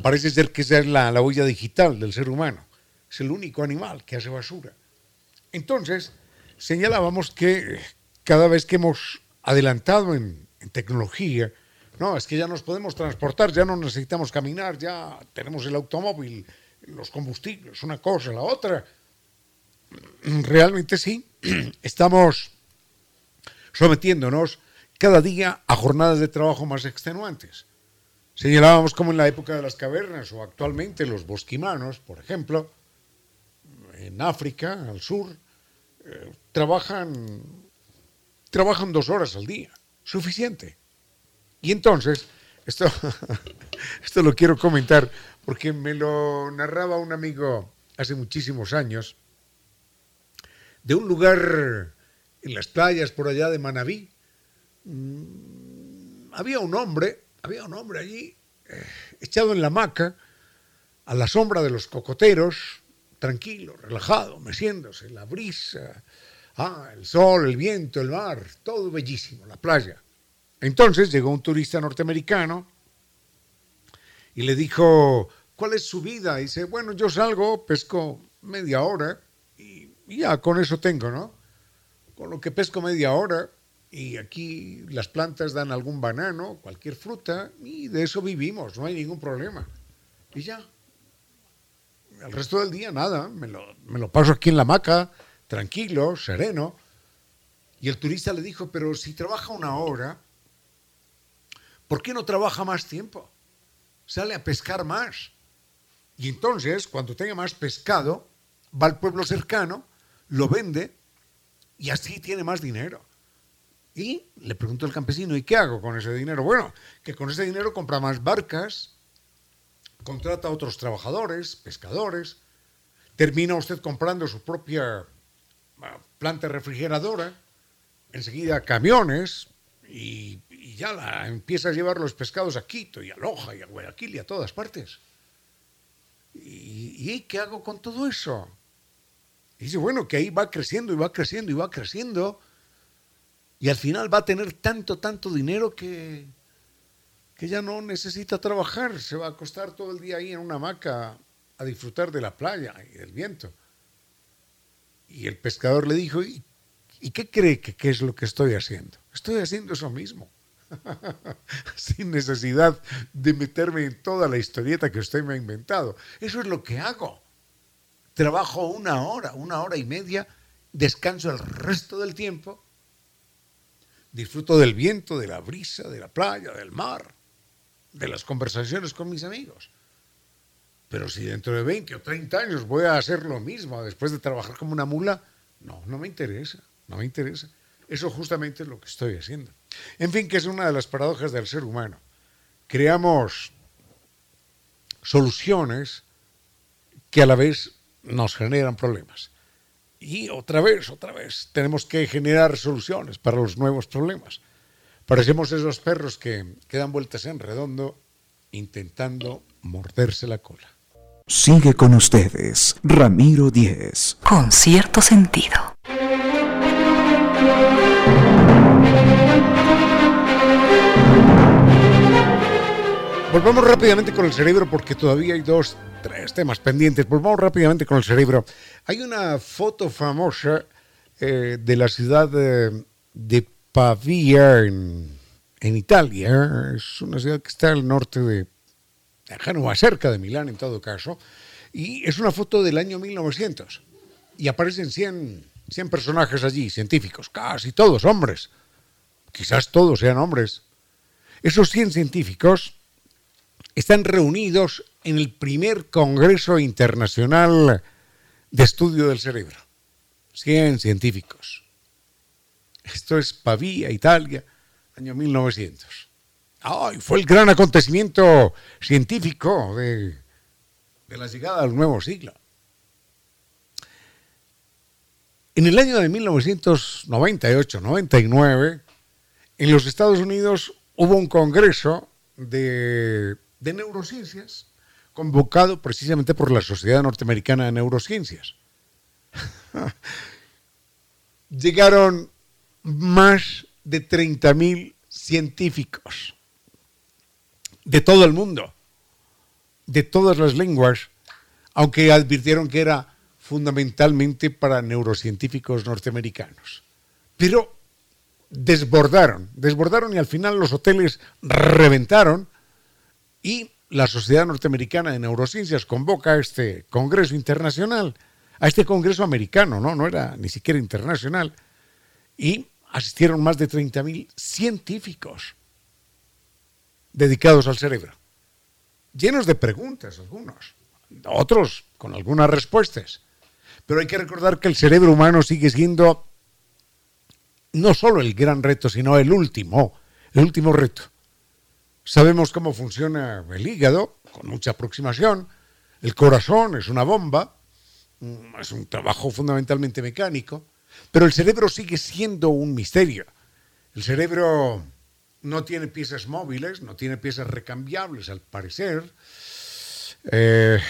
Parece ser que esa es la, la huella digital del ser humano. Es el único animal que hace basura. Entonces, señalábamos que cada vez que hemos adelantado en, tecnología, no, es que ya nos podemos transportar, ya no necesitamos caminar, ya tenemos el automóvil, los combustibles, una cosa, la otra. Realmente sí, estamos sometiéndonos cada día a jornadas de trabajo más extenuantes. Señalábamos como en la época de las cavernas o actualmente los bosquimanos, por ejemplo, en África, al sur, eh, trabajan, trabajan dos horas al día, suficiente. Y entonces, esto, esto lo quiero comentar porque me lo narraba un amigo hace muchísimos años, de un lugar en las playas por allá de Manabí. Mm, había un hombre, había un hombre allí eh, echado en la hamaca, a la sombra de los cocoteros, tranquilo, relajado, meciéndose, la brisa, ah, el sol, el viento, el mar, todo bellísimo, la playa. Entonces llegó un turista norteamericano y le dijo, ¿cuál es su vida? Y dice, bueno, yo salgo, pesco media hora y ya con eso tengo, ¿no? Con lo que pesco media hora y aquí las plantas dan algún banano, cualquier fruta y de eso vivimos, no hay ningún problema. Y ya. El resto del día nada, me lo, me lo paso aquí en la hamaca, tranquilo, sereno. Y el turista le dijo, pero si trabaja una hora, ¿por qué no trabaja más tiempo? Sale a pescar más. Y entonces, cuando tenga más pescado, va al pueblo cercano, lo vende y así tiene más dinero. Y le preguntó el campesino, ¿y qué hago con ese dinero? Bueno, que con ese dinero compra más barcas, contrata a otros trabajadores, pescadores, termina usted comprando su propia planta refrigeradora, enseguida camiones, y, ya la, empieza a llevar los pescados a Quito y a Loja y a Guayaquil y a todas partes. ¿Y, ¿Y, qué hago con todo eso? Y dice, bueno, que ahí va creciendo y va creciendo y va creciendo. Y al final va a tener tanto, tanto dinero que, que ya no necesita trabajar. Se va a acostar todo el día ahí en una hamaca a disfrutar de la playa y del viento. Y el pescador le dijo, ¿y, ¿y qué cree que qué es lo que estoy haciendo? Estoy haciendo eso mismo. sin necesidad de meterme en toda la historieta que usted me ha inventado. Eso es lo que hago. Trabajo una hora, una hora y media, descanso el resto del tiempo, disfruto del viento, de la brisa, de la playa, del mar, de las conversaciones con mis amigos. Pero si dentro de 20 o 30 años voy a hacer lo mismo después de trabajar como una mula, no, no me interesa, no me interesa. Eso justamente es lo que estoy haciendo. En fin, que es una de las paradojas del ser humano. Creamos soluciones que a la vez nos generan problemas. Y otra vez, otra vez, tenemos que generar soluciones para los nuevos problemas. Parecemos esos perros que, que dan vueltas en redondo intentando morderse la cola. Sigue con ustedes, Ramiro Díez. Con cierto sentido. Volvamos rápidamente con el cerebro porque todavía hay dos, tres temas pendientes. Volvamos rápidamente con el cerebro. Hay una foto famosa eh, de la ciudad de, de Pavia en, en, Italia. Es una ciudad que está al norte de Génova, cerca de Milán en todo caso. Y es una foto del año 1900. Y aparecen 100, 100 personajes allí, científicos, casi todos hombres. Quizás todos sean hombres. Esos 100 científicos están reunidos en el primer Congreso Internacional de Estudio del Cerebro. 100 científicos. Esto es Pavía, Italia, año 1900. ¡Ay! Fue el gran acontecimiento científico de, la llegada al nuevo siglo. En el año de 1998-99, en los Estados Unidos hubo un congreso de de neurociencias, convocado precisamente por la Sociedad Norteamericana de Neurociencias. Llegaron más de 30.000 científicos de todo el mundo, de todas las lenguas, aunque advirtieron que era fundamentalmente para neurocientíficos norteamericanos. Pero desbordaron, desbordaron y al final los hoteles reventaron y la Sociedad Norteamericana de Neurociencias convoca a este Congreso Internacional, a este Congreso americano, no, no era ni siquiera internacional, y asistieron más de 30.000 científicos dedicados al cerebro. llenos de preguntas algunos, otros con algunas respuestas. Pero hay que recordar que el cerebro humano sigue siendo no solo el gran reto, sino el último, el último reto. Sabemos cómo funciona el hígado, con mucha aproximación. El corazón es una bomba, mm, es un trabajo fundamentalmente mecánico, pero el cerebro sigue siendo un misterio. El cerebro no tiene piezas móviles, no tiene piezas recambiables, al parecer. Eh,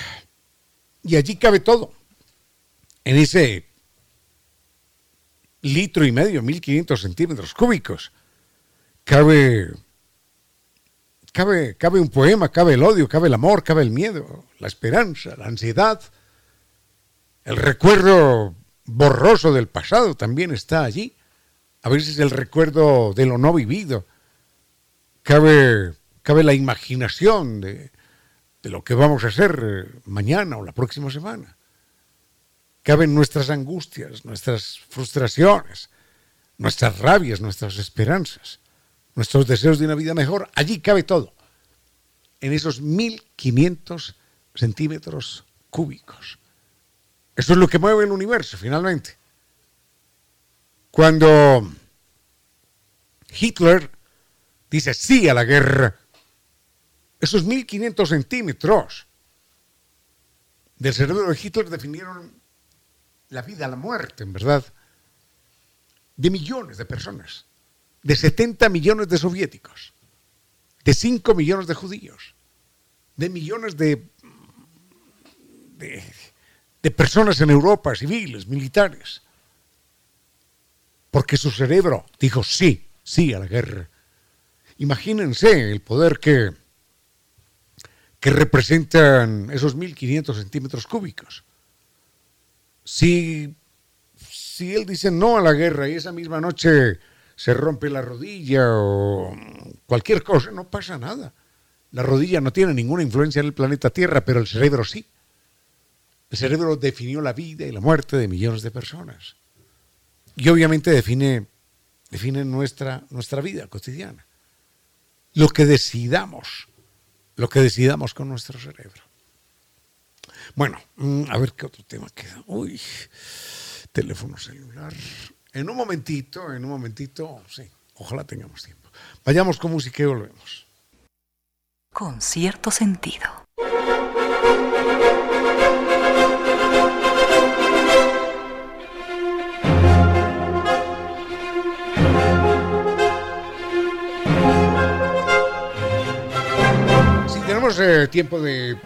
y allí cabe todo. En ese litro y medio, 1500 centímetros cúbicos, cabe, cabe, cabe un poema, cabe el odio, cabe el amor, cabe el miedo, la esperanza, la ansiedad, el recuerdo borroso del pasado también está allí. A veces el recuerdo de lo no vivido. Cabe, cabe la imaginación de, de lo que vamos a hacer mañana o la próxima semana. Caben nuestras angustias, nuestras frustraciones, nuestras rabias, nuestras esperanzas, nuestros deseos de una vida mejor. Allí cabe todo. En esos 1500 centímetros cúbicos. Eso es lo que mueve el universo, finalmente. Cuando Hitler dice sí a la guerra, esos 1500 centímetros del cerebro de Hitler definieron la vida, la muerte, en verdad, de millones de personas, de 70 millones de soviéticos, de 5 millones de judíos, de millones de, de de personas en Europa, civiles, militares, porque su cerebro dijo sí, sí a la guerra. Imagínense el poder que, que representan esos 1.500 centímetros cúbicos. Si, si él dice no a la guerra y esa misma noche se rompe la rodilla o cualquier cosa, no pasa nada. La rodilla no tiene ninguna influencia en el planeta Tierra, pero el cerebro sí. El cerebro definió la vida y la muerte de millones de personas. Y obviamente define, define nuestra, nuestra vida cotidiana. Lo que decidamos, lo que decidamos con nuestro cerebro. Bueno, mm, a ver qué otro tema queda. Uy, teléfono celular. En un momentito, en un momentito, sí, ojalá tengamos tiempo. Vayamos con música y volvemos. Con cierto sentido. Tenemos eh, tiempo de...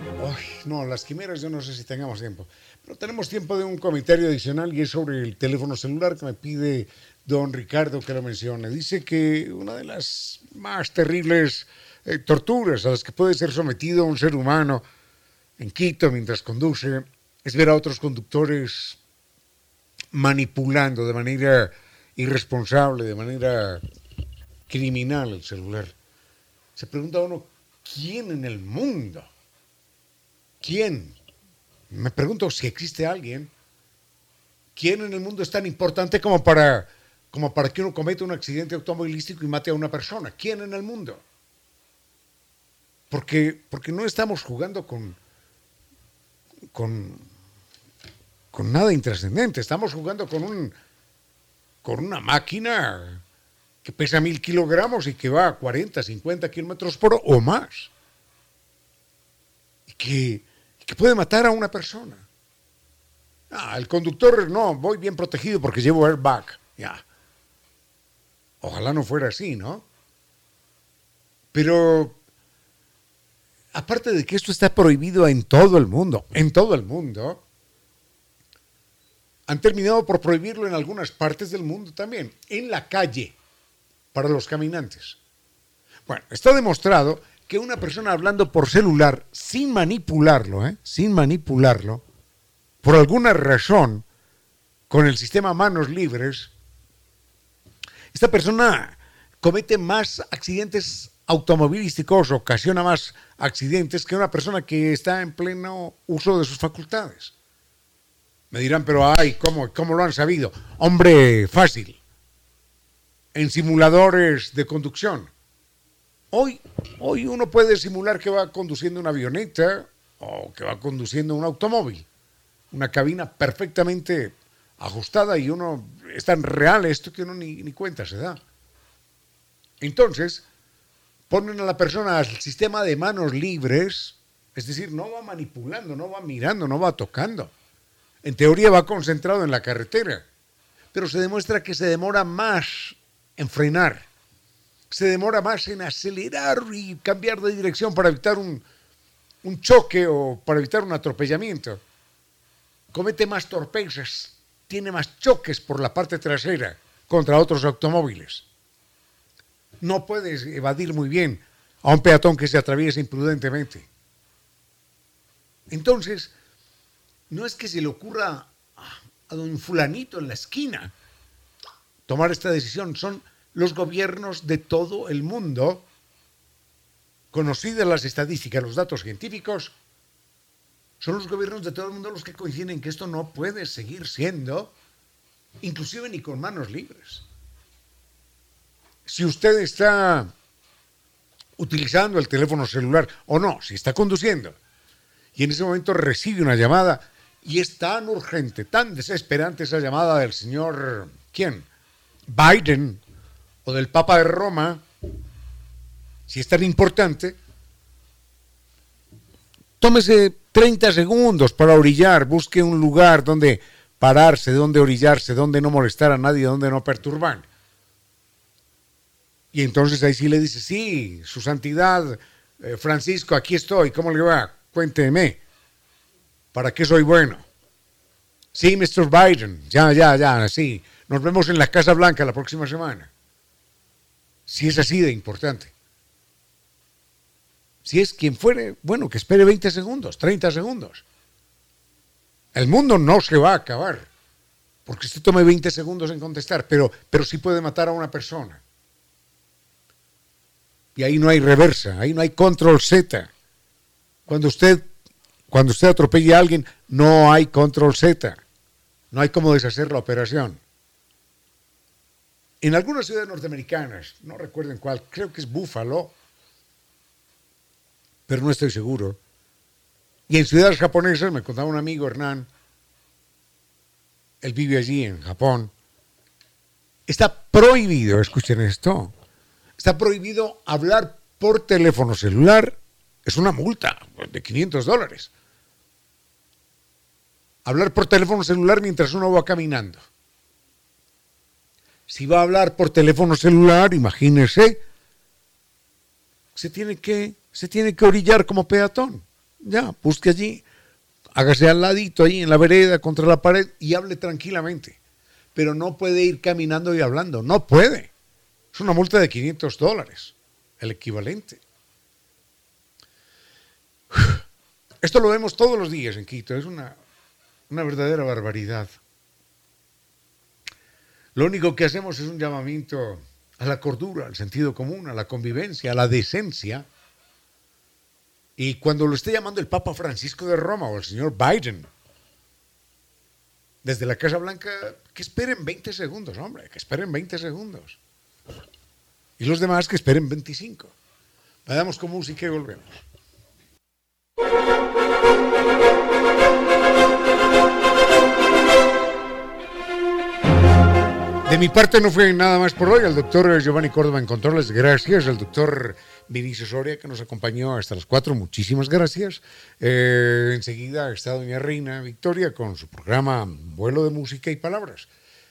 no, las quimeras yo no sé si tengamos tiempo, pero tenemos tiempo de un comentario adicional y es sobre el teléfono celular que me pide don Ricardo que lo mencione. Dice que una de las más terribles eh, torturas a las que puede ser sometido un ser humano en Quito mientras conduce es ver a otros conductores manipulando de manera irresponsable, de manera criminal el celular. Se pregunta uno, ¿quién en el mundo? ¿Quién? Me pregunto si existe alguien. ¿Quién en el mundo es tan importante como para, como para que uno cometa un accidente automovilístico y mate a una persona? ¿Quién en el mundo? Porque, porque no estamos jugando con, con, con nada intrascendente. Estamos jugando con, un, con una máquina que pesa mil kilogramos y que va a 40, 50 kilómetros por hora o más. Y que, que puede matar a una persona. Ah, el conductor no, voy bien protegido porque llevo airbag. Ya. Ojalá no fuera así, ¿no? Pero aparte de que esto está prohibido en todo el mundo, en todo el mundo, han terminado por prohibirlo en algunas partes del mundo también, en la calle para los caminantes. Bueno, está demostrado que una persona hablando por celular sin manipularlo, ¿eh? sin manipularlo, por alguna razón, con el sistema manos libres, esta persona comete más accidentes automovilísticos, ocasiona más accidentes que una persona que está en pleno uso de sus facultades. Me dirán, pero ay, ¿cómo, cómo lo han sabido? Hombre, fácil en simuladores de conducción. Hoy, hoy uno puede simular que va conduciendo una avioneta o que va conduciendo un automóvil. Una cabina perfectamente ajustada y uno es tan real esto que uno ni, ni cuenta se da. Entonces, ponen a la persona al sistema de manos libres, es decir, no va manipulando, no va mirando, no va tocando. En teoría va concentrado en la carretera, pero se demuestra que se demora más en frenar, se demora más en acelerar y cambiar de dirección para evitar un, un choque o para evitar un atropellamiento. Comete más torpezas, tiene más choques por la parte trasera contra otros automóviles no puedes evadir muy bien a un peatón que se atraviesa imprudentemente. Entonces, no es que se le ocurra a don fulanito en la esquina tomar esta decisión, son los gobiernos de todo el mundo, conocidas las estadísticas, los datos científicos, son los gobiernos de todo el mundo los que coinciden en que esto no puede seguir siendo, inclusive ni con manos libres si usted está utilizando el teléfono celular o no, si está conduciendo y en ese momento recibe una llamada y es tan urgente, tan desesperante esa llamada del señor, ¿quién? Biden o del Papa de Roma, si es tan importante, tómese 30 segundos para orillar, busque un lugar donde pararse, donde orillarse, donde no molestar a nadie, donde no perturbar. Y entonces ahí sí le dice, sí, su santidad, eh, Francisco, aquí estoy, ¿cómo le va? Cuénteme, ¿para qué soy bueno? Sí, Mr. Biden, ya, ya, ya, sí, nos vemos en la Casa Blanca la próxima semana. Si es así de importante. Si es quien fuere, bueno, que espere 20 segundos, 30 segundos. El mundo no se va a acabar, porque usted tome 20 segundos en contestar, pero, pero sí puede matar a una persona y ahí no hay reversa, ahí no hay control Z. Cuando usted, cuando usted atropella a alguien, no hay control Z. No hay cómo deshacer la operación. En algunas ciudades norteamericanas, no recuerden cuál, creo que es Buffalo, pero no estoy seguro. Y en ciudades japonesas, me contaba un amigo Hernán, él vive allí en Japón, está prohibido, escuchen esto, está prohibido hablar por teléfono celular. Es una multa de 500 dólares. Hablar por teléfono celular mientras uno va caminando. Si va a hablar por teléfono celular, imagínese, se tiene que, se tiene que orillar como peatón. Ya, busque allí, hágase al ladito ahí en la vereda contra la pared y hable tranquilamente. Pero no puede ir caminando y hablando, no puede. Es una multa de 500 dólares, el equivalente. Esto lo vemos todos los días en Quito, es una, una verdadera barbaridad. Lo único que hacemos es un llamamiento a la cordura, al sentido común, a la convivencia, a la decencia. Y cuando lo esté llamando el Papa Francisco de Roma o el señor Biden, desde la Casa Blanca, que esperen 20 segundos, hombre, que esperen 20 segundos. Y los demás que esperen 25. Vayamos con música y volvemos. De mi parte no fue nada más por hoy. El doctor Giovanni Córdoba en controles, gracias. El doctor Vinicio Soria que nos acompañó hasta las cuatro, muchísimas gracias. Eh, enseguida está doña Reina Victoria con su programa Vuelo de Música y Palabras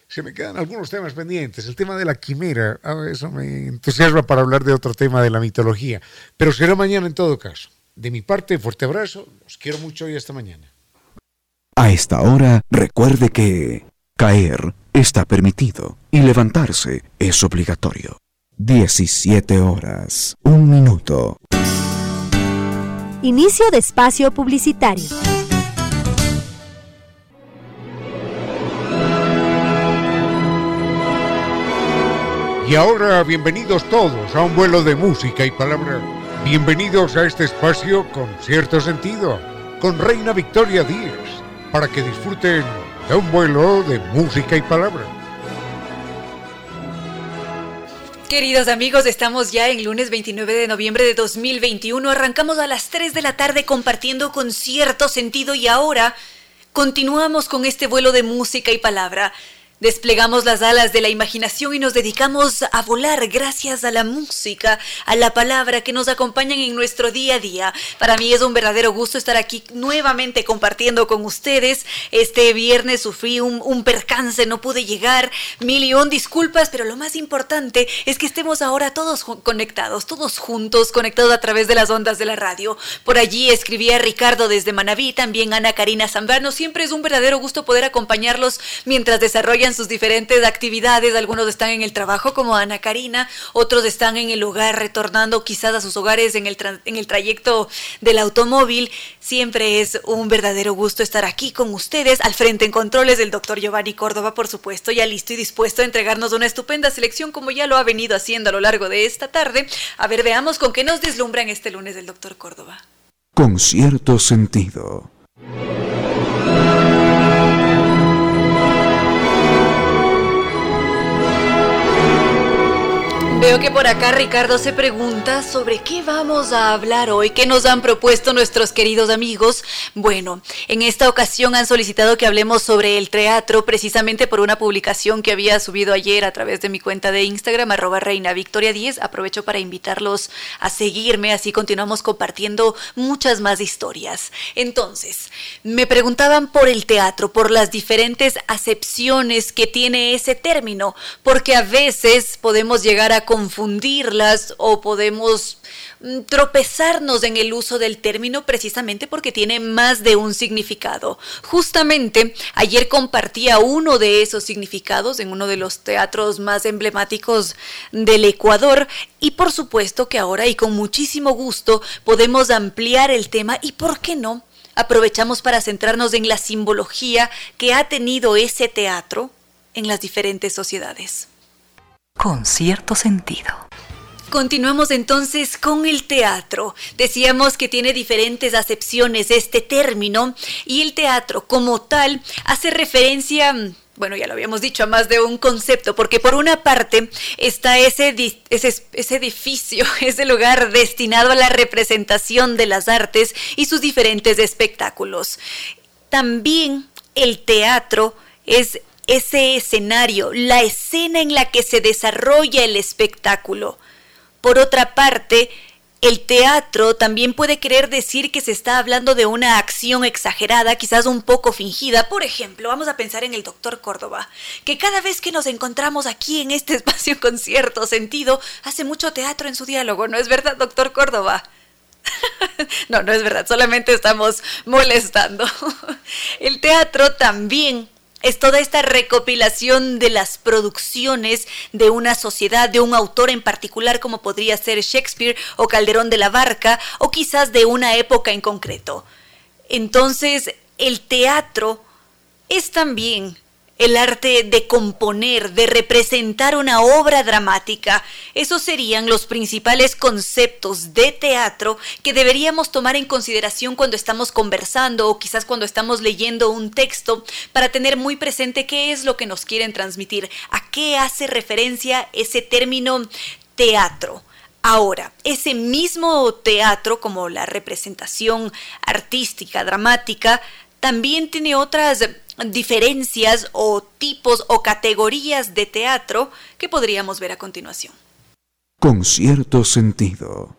se me quedan algunos temas pendientes. El tema de la quimera, eso me entusiasma para hablar de otro tema de la mitología. Pero será mañana en todo caso. De mi parte, fuerte abrazo, los quiero mucho y hasta mañana. A esta hora, recuerde que caer está permitido y levantarse es obligatorio. 17 horas, un minuto. Inicio de espacio publicitario. Y ahora bienvenidos todos a un vuelo de música y palabra. Bienvenidos a este espacio con cierto sentido, con Reina Victoria Díez, para que disfruten un vuelo de música y palabra. Queridos amigos, estamos ya en lunes 29 de noviembre de 2021. Arrancamos a las 3 de la tarde compartiendo con cierto sentido y ahora continuamos con este vuelo de música y palabra. Desplegamos las alas de la imaginación y nos dedicamos a volar gracias a la música, a la palabra que nos acompañan en nuestro día a día. Para mí es un verdadero gusto estar aquí nuevamente compartiendo con ustedes. Este viernes sufrí un, percance, no pude llegar. Mil y un disculpas, pero lo más importante es que estemos ahora todos conectados, todos juntos, conectados a través de las ondas de la radio. Por allí escribía Ricardo desde Manaví, también Ana Karina Zambrano. Siempre es un verdadero gusto poder acompañarlos mientras desarrollan sus diferentes actividades. Algunos están en el trabajo como Ana Karina, otros están en el hogar retornando quizás a sus hogares en el, en el trayecto del automóvil. Siempre es un verdadero gusto estar aquí con ustedes. Al frente en controles del doctor Giovanni Córdoba, por supuesto, ya listo y dispuesto a entregarnos una estupenda selección como ya lo ha venido haciendo a lo largo de esta tarde. A ver, veamos con qué nos deslumbran este lunes del doctor Córdoba. Con cierto sentido. Veo que por acá Ricardo se pregunta sobre qué vamos a hablar hoy, qué nos han propuesto nuestros queridos amigos. Bueno, en esta ocasión han solicitado que hablemos sobre el teatro, precisamente por una publicación que había subido ayer a través de mi cuenta de Instagram, arroba reina victoria 10. Aprovecho para invitarlos a seguirme, así continuamos compartiendo muchas más historias. Entonces, me preguntaban por el teatro, por las diferentes acepciones que tiene ese término, porque a veces podemos llegar a confundirlas o podemos mm, tropezarnos en el uso del término precisamente porque tiene más de un significado. Justamente ayer compartía uno de esos significados en uno de los teatros más emblemáticos del Ecuador y por supuesto que ahora y con muchísimo gusto podemos ampliar el tema y por qué no aprovechamos para centrarnos en la simbología que ha tenido ese teatro en las diferentes sociedades con cierto sentido. Continuamos entonces con el teatro. Decíamos que tiene diferentes acepciones este término y el teatro como tal hace referencia bueno, ya lo habíamos dicho, a más de un concepto, porque por una parte está ese, ese, ese, edificio, ese lugar destinado a la representación de las artes y sus diferentes espectáculos. También el teatro es ese escenario, la escena en la que se desarrolla el espectáculo. Por otra parte, el teatro también puede querer decir que se está hablando de una acción exagerada, quizás un poco fingida. Por ejemplo, vamos a pensar en el doctor Córdoba, que cada vez que nos encontramos aquí en este espacio con cierto sentido, hace mucho teatro en su diálogo, ¿no es verdad, doctor Córdoba? no, no es verdad, solamente estamos molestando. el teatro también es toda esta recopilación de las producciones de una sociedad, de un autor en particular como podría ser Shakespeare o Calderón de la Barca o quizás de una época en concreto. Entonces, el teatro es también el arte de componer, de representar una obra dramática. Esos serían los principales conceptos de teatro que deberíamos tomar en consideración cuando estamos conversando o quizás cuando estamos leyendo un texto para tener muy presente qué es lo que nos quieren transmitir, a qué hace referencia ese término teatro. Ahora, ese mismo teatro, como la representación artística, dramática, también tiene otras diferencias o tipos o categorías de teatro que podríamos ver a continuación. Con cierto sentido.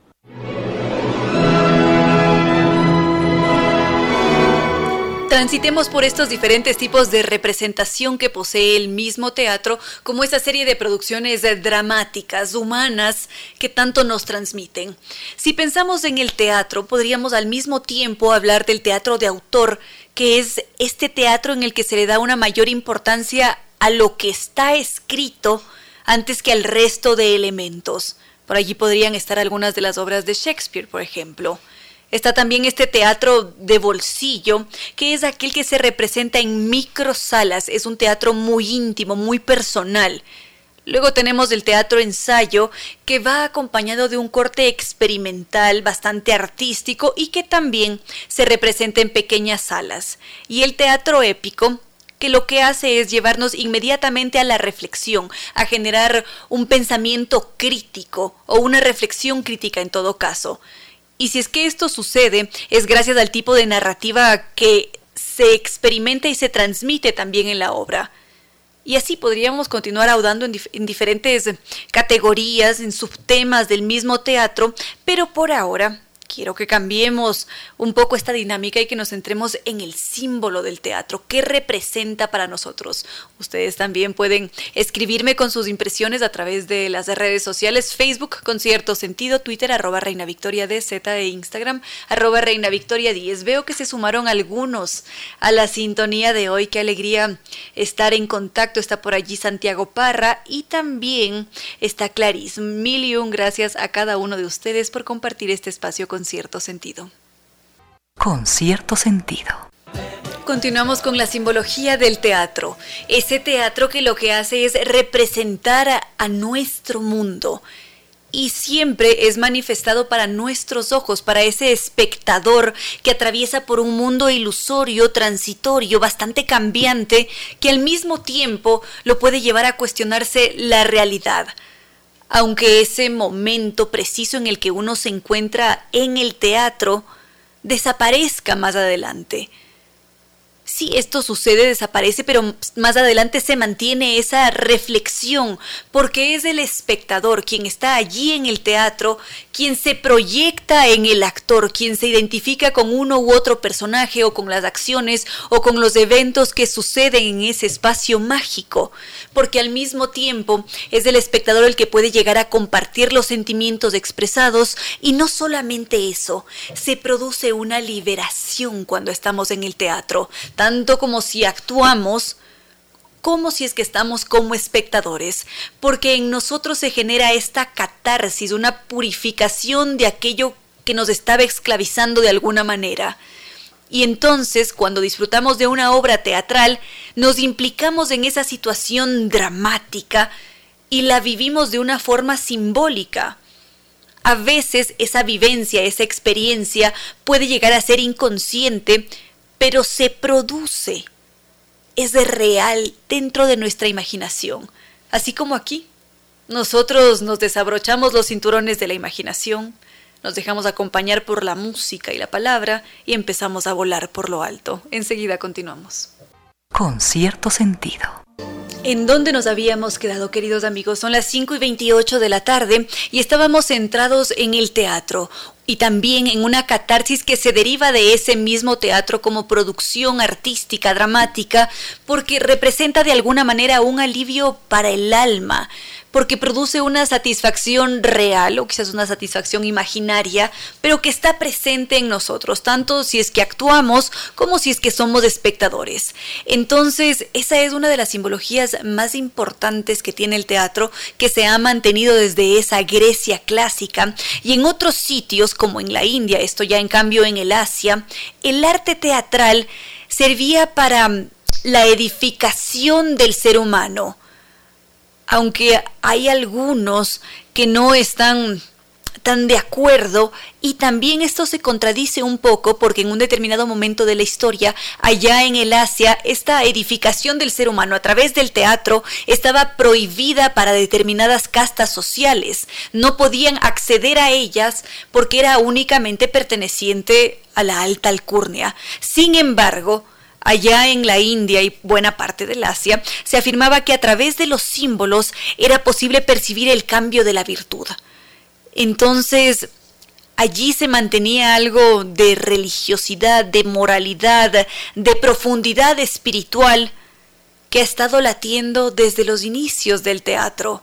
Transitemos por estos diferentes tipos de representación que posee el mismo teatro, como esa serie de producciones dramáticas, humanas, que tanto nos transmiten. Si pensamos en el teatro, podríamos al mismo tiempo hablar del teatro de autor, que es este teatro en el que se le da una mayor importancia a lo que está escrito antes que al resto de elementos. Por allí podrían estar algunas de las obras de Shakespeare, por ejemplo. Está también este teatro de bolsillo, que es aquel que se representa en microsalas. Es un teatro muy íntimo, muy personal. Luego tenemos el teatro ensayo, que va acompañado de un corte experimental bastante artístico y que también se representa en pequeñas salas. Y el teatro épico, que lo que hace es llevarnos inmediatamente a la reflexión, a generar un pensamiento crítico o una reflexión crítica en todo caso. Y si es que esto sucede, es gracias al tipo de narrativa que se experimenta y se transmite también en la obra. Y así podríamos continuar audando en, en, diferentes categorías, en subtemas del mismo teatro, pero por ahora quiero que cambiemos un poco esta dinámica y que nos centremos en el símbolo del teatro, qué representa para nosotros. Ustedes también pueden escribirme con sus impresiones a través de las redes sociales, Facebook con cierto sentido, Twitter arroba Reina Victoria e Instagram arroba Reina Victoria 10. Veo que se sumaron algunos a la sintonía de hoy, qué alegría estar en contacto. Está por allí Santiago Parra y también está Clarice. Mil y un gracias a cada uno de ustedes por compartir este espacio con cierto sentido. Con cierto sentido. Continuamos con la simbología del teatro. Ese teatro que lo que hace es representar a, a, nuestro mundo y siempre es manifestado para nuestros ojos, para ese espectador que atraviesa por un mundo ilusorio, transitorio, bastante cambiante, que al mismo tiempo lo puede llevar a cuestionarse la realidad aunque ese momento preciso en el que uno se encuentra en el teatro desaparezca más adelante. Sí, esto sucede, desaparece, pero más adelante se mantiene esa reflexión, porque es el espectador quien está allí en el teatro, quien se proyecta en el actor, quien se identifica con uno u otro personaje o con las acciones o con los eventos que suceden en ese espacio mágico, porque al mismo tiempo es el espectador el que puede llegar a compartir los sentimientos expresados y no solamente eso, se produce una liberación cuando estamos en el teatro tanto como si actuamos, como si es que estamos como espectadores, porque en nosotros se genera esta catarsis, una purificación de aquello que nos estaba esclavizando de alguna manera. Y entonces, cuando disfrutamos de una obra teatral, nos implicamos en esa situación dramática y la vivimos de una forma simbólica. A veces esa vivencia, esa experiencia puede llegar a ser inconsciente, pero se produce, es de real dentro de nuestra imaginación, así como aquí. Nosotros nos desabrochamos los cinturones de la imaginación, nos dejamos acompañar por la música y la palabra y empezamos a volar por lo alto. Enseguida continuamos. Con cierto sentido. ¿En dónde nos habíamos quedado, queridos amigos? Son las 5 y 28 de la tarde y estábamos centrados en el teatro, y también en una catarsis que se deriva de ese mismo teatro como producción artística, dramática, porque representa de alguna manera un alivio para el alma, porque produce una satisfacción real o quizás una satisfacción imaginaria, pero que está presente en nosotros, tanto si es que actuamos como si es que somos espectadores. Entonces, esa es una de las simbologías más importantes que tiene el teatro, que se ha mantenido desde esa Grecia clásica y en otros sitios como en la India, esto ya en cambio en el Asia, el arte teatral servía para la edificación del ser humano. Aunque hay algunos que no están tan de acuerdo y también esto se contradice un poco porque en un determinado momento de la historia, allá en el Asia, esta edificación del ser humano a través del teatro estaba prohibida para determinadas castas sociales. No podían acceder a ellas porque era únicamente perteneciente a la alta alcurnia. Sin embargo, Allá en la India y buena parte del Asia, se afirmaba que a través de los símbolos era posible percibir el cambio de la virtud. Entonces, allí se mantenía algo de religiosidad, de moralidad, de profundidad espiritual que ha estado latiendo desde los inicios del teatro.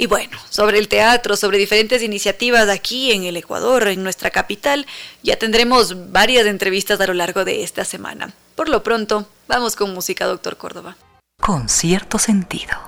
Y bueno, sobre el teatro, sobre diferentes iniciativas aquí en el Ecuador, en nuestra capital, ya tendremos varias entrevistas a lo largo de esta semana. Por lo pronto, vamos con música, doctor Córdoba. Con cierto sentido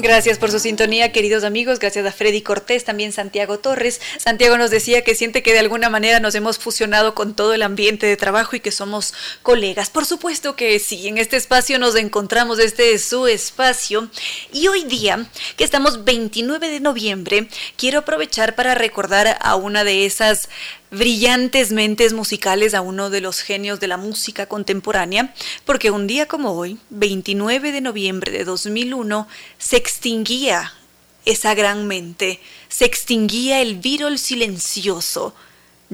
Gracias por su sintonía, queridos amigos. Gracias a Freddy Cortés, también Santiago Torres. Santiago nos decía que siente que de alguna manera nos hemos fusionado con todo el ambiente de trabajo y que somos colegas. Por supuesto que sí, en este espacio nos encontramos, este es su espacio. Y hoy día, que estamos 29 de noviembre, quiero aprovechar para recordar a una de esas brillantes mentes musicales a uno de los genios de la música contemporánea, porque un día como hoy, 29 de noviembre de 2001, se extinguía esa gran mente, se extinguía el Beatle silencioso,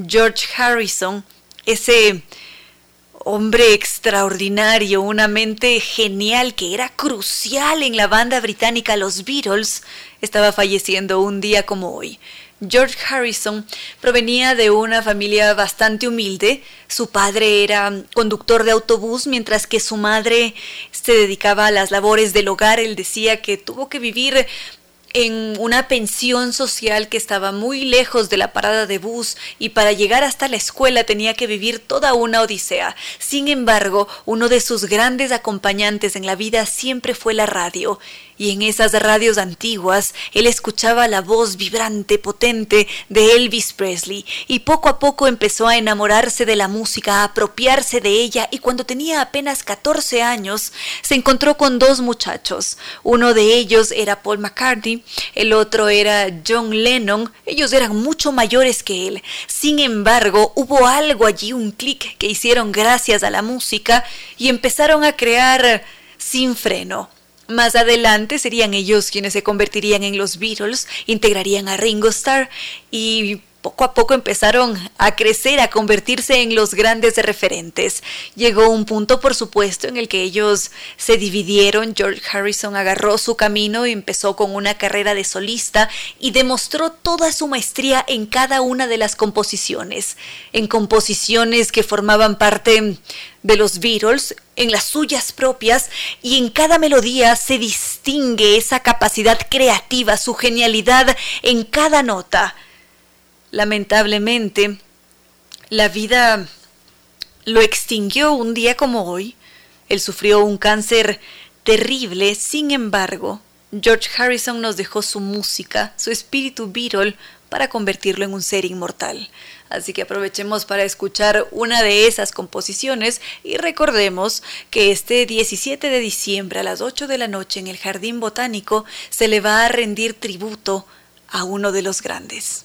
George Harrison, ese hombre extraordinario, una mente genial que era crucial en la banda británica Los Beatles, estaba falleciendo un día como hoy. George Harrison provenía de una familia bastante humilde. Su padre era conductor de autobús, mientras que su madre se dedicaba a las labores del hogar. Él decía que tuvo que vivir en una pensión social que estaba muy lejos de la parada de bus y para llegar hasta la escuela tenía que vivir toda una odisea. Sin embargo, uno de sus grandes acompañantes en la vida siempre fue la radio y en esas radios antiguas él escuchaba la voz vibrante, potente de Elvis Presley y poco a poco empezó a enamorarse de la música, a apropiarse de ella y cuando tenía apenas 14 años se encontró con dos muchachos. Uno de ellos era Paul McCartney, el otro era John Lennon. Ellos eran mucho mayores que él. Sin embargo, hubo algo allí, un clic que hicieron gracias a la música y empezaron a crear sin freno más adelante serían ellos quienes se convertirían en los Beatles, integrarían a Ringo Starr y poco a poco empezaron a crecer, a convertirse en los grandes referentes. Llegó un punto, por supuesto, en el que ellos se dividieron. George Harrison agarró su camino y empezó con una carrera de solista y demostró toda su maestría en cada una de las composiciones, en composiciones que formaban parte de los Beatles, en las suyas propias, y en cada melodía se distingue esa capacidad creativa, su genialidad en cada nota. Lamentablemente, la vida lo extinguió un día como hoy. Él sufrió un cáncer terrible, sin embargo, George Harrison nos dejó su música, su espíritu Beatle, para convertirlo en un ser inmortal. Así que aprovechemos para escuchar una de esas composiciones y recordemos que este 17 de diciembre a las 8 de la noche en el Jardín Botánico se le va a rendir tributo a uno de los grandes.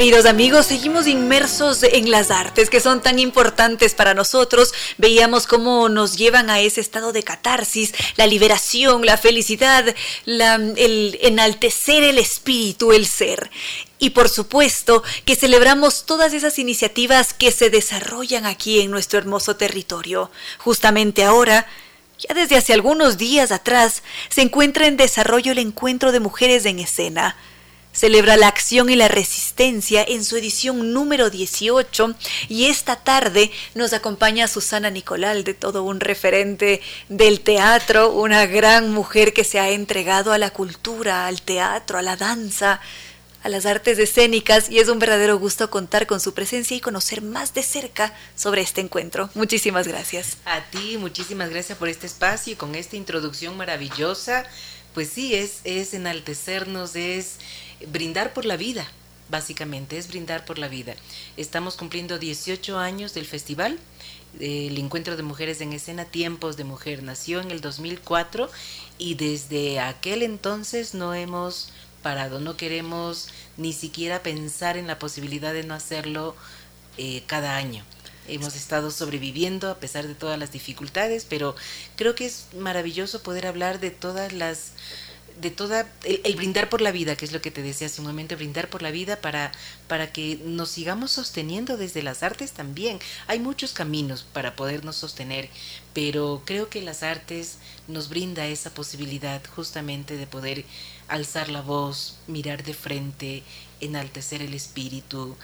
Queridos amigos, seguimos inmersos en las artes que son tan importantes para nosotros. Veíamos cómo nos llevan a ese estado de catarsis, la liberación, la felicidad, el enaltecer el espíritu, el ser. Y por supuesto que celebramos todas esas iniciativas que se desarrollan aquí en nuestro hermoso territorio. Justamente ahora, ya desde hace algunos días atrás, se encuentra en desarrollo el encuentro de mujeres en escena celebra la acción y la resistencia en su edición número 18 y esta tarde nos acompaña Susana Nicolal, de todo un referente del teatro, una gran mujer que se ha entregado a la cultura, al teatro, a la danza, a las artes escénicas y es un verdadero gusto contar con su presencia y conocer más de cerca sobre este encuentro. Muchísimas gracias. A ti, muchísimas gracias por este espacio y con esta introducción maravillosa. Pues sí, es, es enaltecernos, es brindar por la vida, básicamente, es brindar por la vida. Estamos cumpliendo 18 años del festival, el Encuentro de Mujeres en Escena, Tiempos de Mujer. Nació en el 2004 y desde aquel entonces no hemos parado, no queremos ni siquiera pensar en la posibilidad de no hacerlo eh, cada año. Hemos estado sobreviviendo a pesar de todas las dificultades, pero creo que es maravilloso poder hablar de todas las de toda el, brindar por la vida, que es lo que te decía hace un momento, brindar por la vida para, para que nos sigamos sosteniendo desde las artes también. Hay muchos caminos para podernos sostener, pero creo que las artes nos brinda esa posibilidad justamente de poder alzar la voz, mirar de frente, enaltecer el espíritu,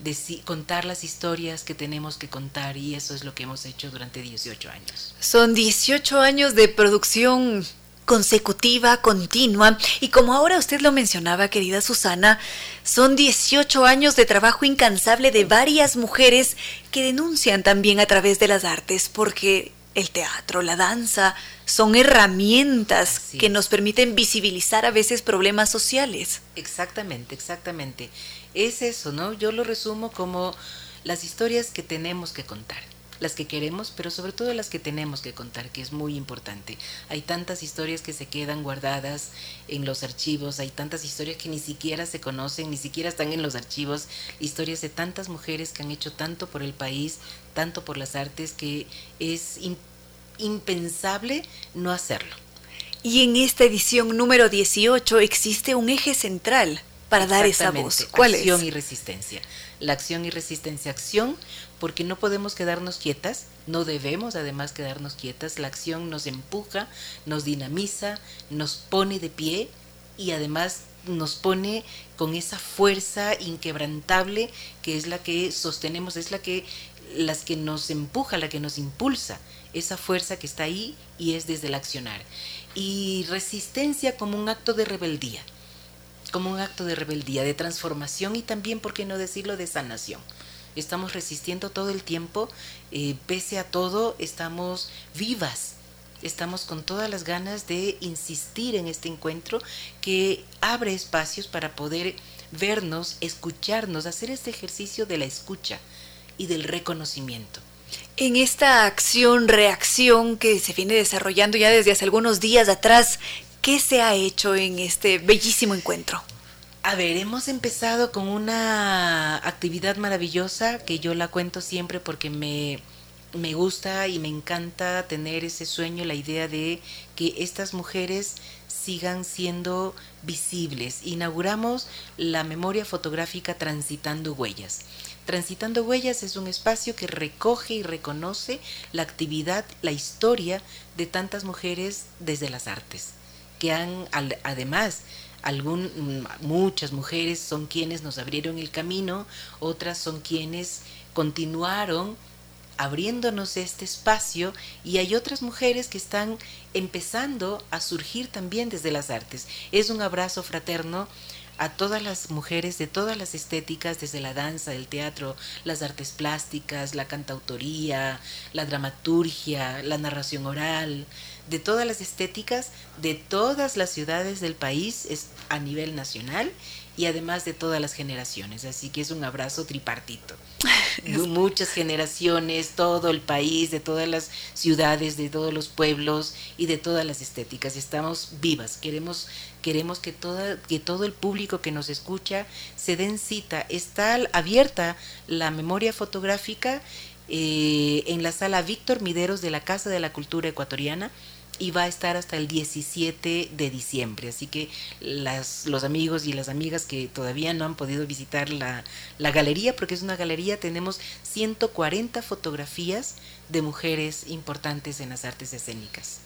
de contar las historias que tenemos que contar y eso es lo que hemos hecho durante 18 años. Son 18 años de producción consecutiva, continua, y como ahora usted lo mencionaba, querida Susana, son 18 años de trabajo incansable de varias mujeres que denuncian también a través de las artes, porque el teatro, la danza, son herramientas que nos permiten visibilizar a veces problemas sociales. Exactamente, exactamente. Es eso, ¿no? Yo lo resumo como las historias que tenemos que contar las que queremos, pero sobre todo las que tenemos que contar, que es muy importante. Hay tantas historias que se quedan guardadas en los archivos, hay tantas historias que ni siquiera se conocen, ni siquiera están en los archivos, historias de tantas mujeres que han hecho tanto por el país, tanto por las artes, que es impensable no hacerlo. Y en esta edición número 18 existe un eje central para dar esa voz. ¿Cuál acción y resistencia. La acción y resistencia. Acción porque no podemos quedarnos quietas, no debemos además quedarnos quietas, la acción nos empuja, nos dinamiza, nos pone de pie y además nos pone con esa fuerza inquebrantable que es la que sostenemos, es la que las que nos empuja, la que nos impulsa, esa fuerza que está ahí y es desde el accionar. Y resistencia como un acto de rebeldía, como un acto de rebeldía, de transformación y también, ¿por qué no decirlo?, de sanación estamos resistiendo todo el tiempo, eh, pese a todo, estamos vivas, estamos con todas las ganas de insistir en este encuentro que abre espacios para poder vernos, escucharnos, hacer este ejercicio de la escucha y del reconocimiento. En esta acción-reacción que se viene desarrollando ya desde hace algunos días atrás, ¿qué se ha hecho en este bellísimo encuentro? A ver, hemos empezado con una actividad maravillosa que yo la cuento siempre porque me, me gusta y me encanta tener ese sueño, la idea de que estas mujeres sigan siendo visibles. Inauguramos la memoria fotográfica Transitando Huellas. Transitando Huellas es un espacio que recoge y reconoce la actividad, la historia de tantas mujeres desde las artes, que han además Algún, muchas mujeres son quienes nos abrieron el camino, otras son quienes continuaron abriéndonos este espacio y hay otras mujeres que están empezando a surgir también desde las artes. Es un abrazo fraterno a todas las mujeres de todas las estéticas, desde la danza, el teatro, las artes plásticas, la cantautoría, la dramaturgia, la narración oral, de todas las estéticas de todas las ciudades del país es a nivel nacional y además de todas las generaciones. Así que es un abrazo tripartito. Muchas generaciones, todo el país, de todas las ciudades, de todos los pueblos y de todas las estéticas. Estamos vivas. Queremos, queremos que, toda, que todo el público que nos escucha se den cita. Está abierta la memoria fotográfica eh, en la sala Víctor Mideros de la Casa de la Cultura Ecuatoriana y va a estar hasta el 17 de diciembre. Así que las, los amigos y las amigas que todavía no han podido visitar la, la galería, porque es una galería, tenemos 140 fotografías de mujeres importantes en las artes escénicas.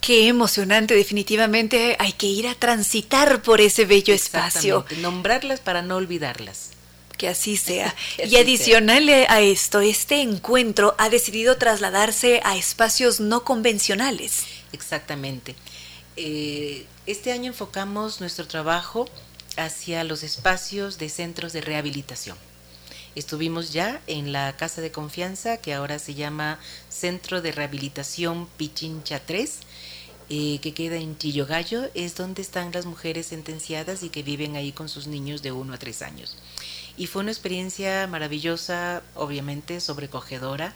Qué emocionante, definitivamente hay que ir a transitar por ese bello espacio. Nombrarlas para no olvidarlas. Que así sea. y adicional a esto, este encuentro ha decidido trasladarse a espacios no convencionales. Exactamente. Eh, este año enfocamos nuestro trabajo hacia los espacios de centros de rehabilitación. Estuvimos ya en la Casa de Confianza, que ahora se llama Centro de Rehabilitación Pichincha 3, eh, que queda en Chillogallo, es donde están las mujeres sentenciadas y que viven ahí con sus niños de 1 a 3 años. Y fue una experiencia maravillosa, obviamente sobrecogedora,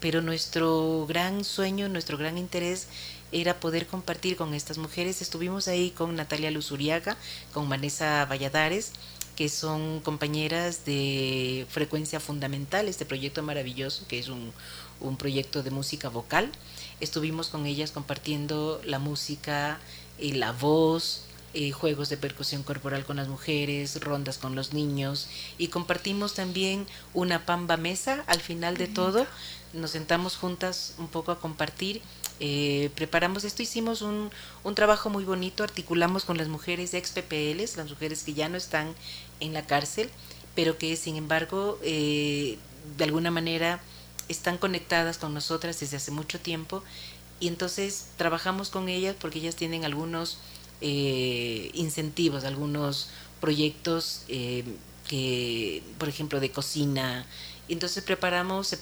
pero nuestro gran sueño, nuestro gran interés era poder compartir con estas mujeres. Estuvimos ahí con Natalia Luzuriaga, con Vanessa Valladares, que son compañeras de Frecuencia Fundamental, este proyecto maravilloso que es un, un proyecto de música vocal. Estuvimos con ellas compartiendo la música y la voz, eh, juegos de percusión corporal con las mujeres, rondas con los niños y compartimos también una pamba mesa al final de todo. Nos sentamos juntas un poco a compartir. Eh, preparamos esto, hicimos un, un, trabajo muy bonito, articulamos con las mujeres ex PPLs, las mujeres que ya no están en la cárcel, pero que sin embargo eh, de alguna manera están conectadas con nosotras desde hace mucho tiempo y entonces trabajamos con ellas porque ellas tienen algunos eh, incentivos, algunos proyectos eh, que, por ejemplo, de cocina. Entonces preparamos,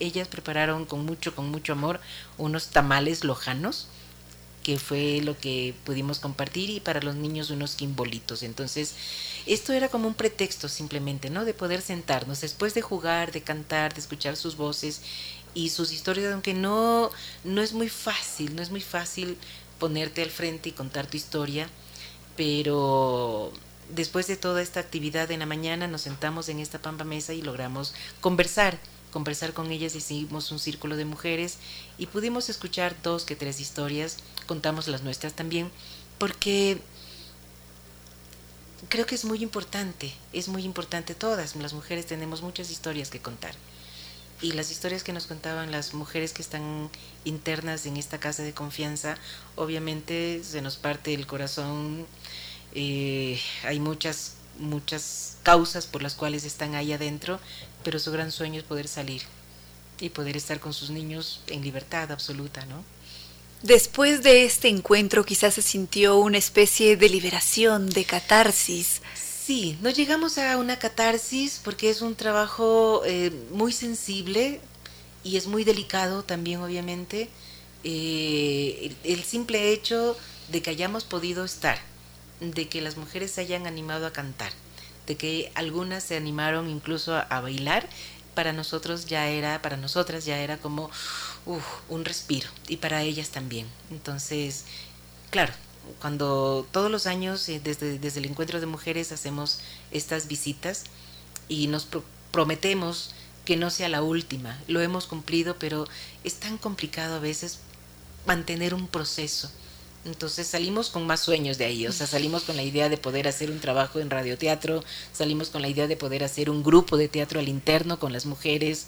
ellas prepararon con mucho, con mucho amor unos tamales lojanos, que fue lo que pudimos compartir, y para los niños unos quimbolitos. Entonces, esto era como un pretexto simplemente, ¿no? De poder sentarnos después de jugar, de cantar, de escuchar sus voces y sus historias, aunque no, no es muy fácil, no es muy fácil ponerte al frente y contar tu historia, pero después de toda esta actividad en la mañana nos sentamos en esta pampa mesa y logramos conversar, conversar con ellas, hicimos un círculo de mujeres y pudimos escuchar dos que tres historias, contamos las nuestras también, porque creo que es muy importante, es muy importante todas, las mujeres tenemos muchas historias que contar y las historias que nos contaban las mujeres que están internas en esta casa de confianza, obviamente se nos parte el corazón. Eh, hay muchas, muchas causas por las cuales están ahí adentro, pero su gran sueño es poder salir y poder estar con sus niños en libertad absoluta, ¿no? Después de este encuentro quizás se sintió una especie de liberación, de catarsis. Sí, no llegamos a una catarsis porque es un trabajo eh, muy sensible y es muy delicado también, obviamente. Eh, el, simple hecho de que hayamos podido estar, de que las mujeres se hayan animado a cantar, de que algunas se animaron incluso a, bailar, para nosotros ya era, para nosotras ya era como un respiro y para ellas también. Entonces, claro, cuando todos los años, eh, desde, desde el encuentro de mujeres, hacemos estas visitas y nos prometemos que no sea la última. Lo hemos cumplido, pero es tan complicado a veces mantener un proceso. Entonces salimos con más sueños de ahí, o sea, salimos con la idea de poder hacer un trabajo en radioteatro, salimos con la idea de poder hacer un grupo de teatro al interno con las mujeres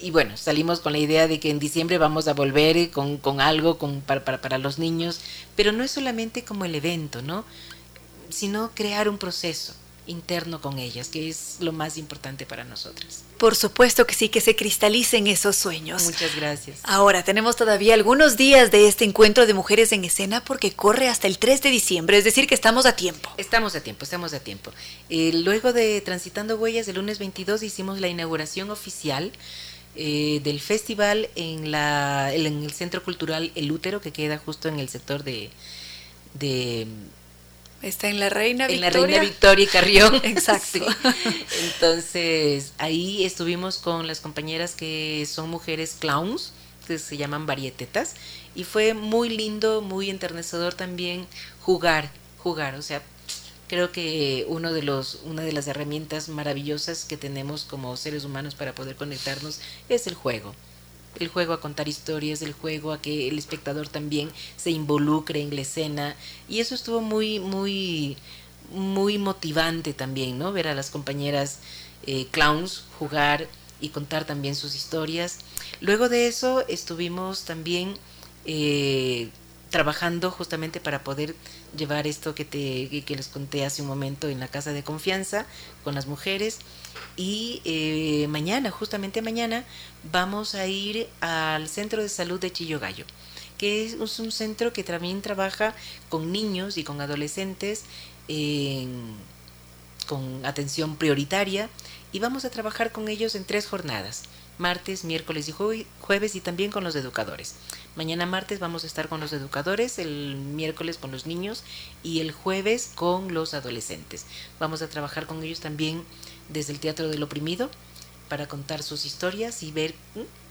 y bueno, salimos con la idea de que en diciembre vamos a volver con, con algo con, para, para, para, los niños, pero no es solamente como el evento, ¿no? Sino crear un proceso interno con ellas, que es lo más importante para nosotras. Por supuesto que sí, que se cristalicen esos sueños. Muchas gracias. Ahora, tenemos todavía algunos días de este encuentro de mujeres en escena porque corre hasta el 3 de diciembre, es decir, que estamos a tiempo. Estamos a tiempo, estamos a tiempo. Eh, luego de Transitando Huellas, el lunes 22 hicimos la inauguración oficial eh, del festival en, la, en el Centro Cultural El Útero, que queda justo en el sector de... de Está en la Reina Victoria. En la Reina Victoria y Carrión. Exacto. Entonces, ahí estuvimos con las compañeras que son mujeres clowns, que se llaman varietetas, y fue muy lindo, muy enternecedor también jugar, jugar, o sea, creo que uno de los, una de las herramientas maravillosas que tenemos como seres humanos para poder conectarnos es el juego. El juego a contar historias, el juego a que el espectador también se involucre en la escena. Y eso estuvo muy, muy, muy motivante también, ¿no? Ver a las compañeras eh, clowns jugar y contar también sus historias. Luego de eso estuvimos también eh, trabajando justamente para poder llevar esto que, te, que les conté hace un momento en la casa de confianza con las mujeres. Y eh, mañana, justamente mañana, vamos a ir al Centro de Salud de Chillogallo, que es un centro que también trabaja con niños y con adolescentes con atención prioritaria y vamos a trabajar con ellos en tres jornadas martes, miércoles y jueves y también con los educadores. Mañana martes vamos a estar con los educadores, el miércoles con los niños y el jueves con los adolescentes. Vamos a trabajar con ellos también desde el Teatro del Oprimido para contar sus historias y ver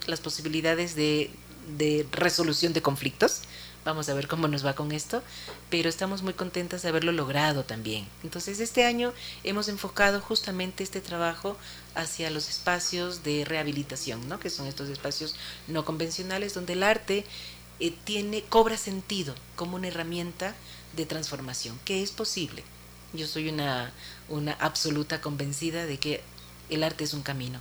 las posibilidades de, de resolución de conflictos Vamos a ver cómo nos va con esto, pero estamos muy contentas de haberlo logrado también. Entonces, este año hemos enfocado justamente este trabajo hacia los espacios de rehabilitación, ¿no? que son estos espacios no convencionales donde el arte eh, tiene cobra sentido como una herramienta de transformación, que es posible. Yo soy una, una absoluta convencida de que el arte es un camino.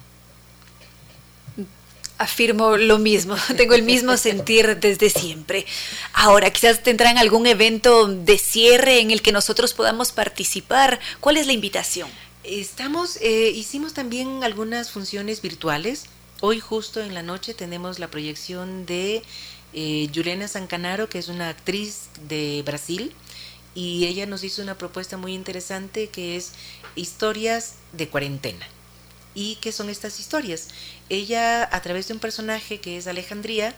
Afirmo lo mismo, tengo el mismo sentir desde siempre. Ahora, quizás tendrán algún evento de cierre en el que nosotros podamos participar. ¿Cuál es la invitación? Estamos, eh, hicimos también algunas funciones virtuales. Hoy justo en la noche tenemos la proyección de eh, Juliana Sancanaro, que es una actriz de Brasil, y ella nos hizo una propuesta muy interesante que es historias de cuarentena. ¿Y qué son estas historias? Ella, a través de un personaje que es Alejandría,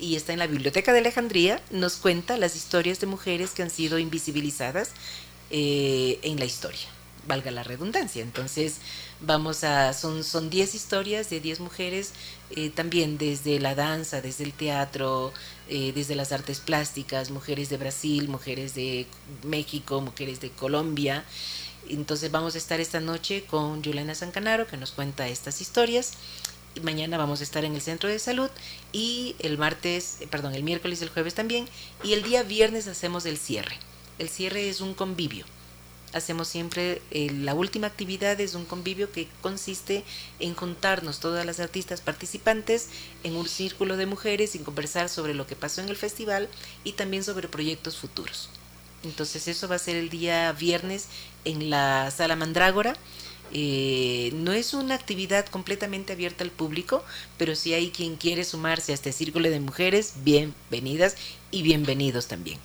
y está en la biblioteca de Alejandría, nos cuenta las historias de mujeres que han sido invisibilizadas eh, en la historia, valga la redundancia. Entonces, vamos a, son, son 10 historias de 10 mujeres, eh, también desde la danza, desde el teatro, eh, desde las artes plásticas, mujeres de Brasil, mujeres de México, mujeres de Colombia. Entonces vamos a estar esta noche con Juliana Sancanaro, que nos cuenta estas historias. Mañana vamos a estar en el centro de salud y el martes, eh, perdón, el miércoles y el jueves también. Y el día viernes hacemos el cierre. El cierre es un convivio hacemos siempre eh, la última actividad es un convivio que consiste en juntarnos todas las artistas participantes en un círculo de mujeres y conversar sobre lo que pasó en el festival y también sobre proyectos futuros. Entonces eso va a ser el día viernes en la sala Mandrágora. Eh, no es una actividad completamente abierta al público, pero si hay quien quiere sumarse a este círculo de mujeres, bienvenidas y bienvenidos también.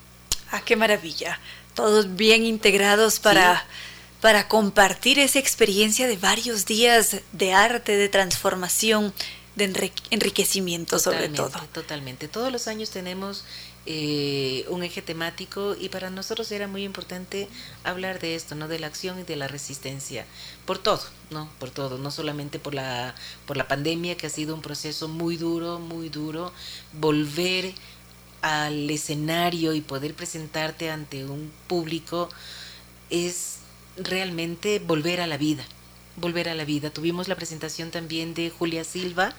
Ah, qué maravilla todos bien integrados para, para compartir esa experiencia de varios días de arte, de transformación, de enriquecimiento sobre todo. Totalmente. Todos los años tenemos eh, un eje temático y para nosotros era muy importante hablar de esto, ¿no? De la acción y de la resistencia. Por todo, ¿no? Por todo. No solamente por la, por la pandemia, que ha sido un proceso muy duro, muy duro. Volver al escenario y poder presentarte ante un público es realmente volver a la vida, volver a la vida. Tuvimos la presentación también de Julia Silva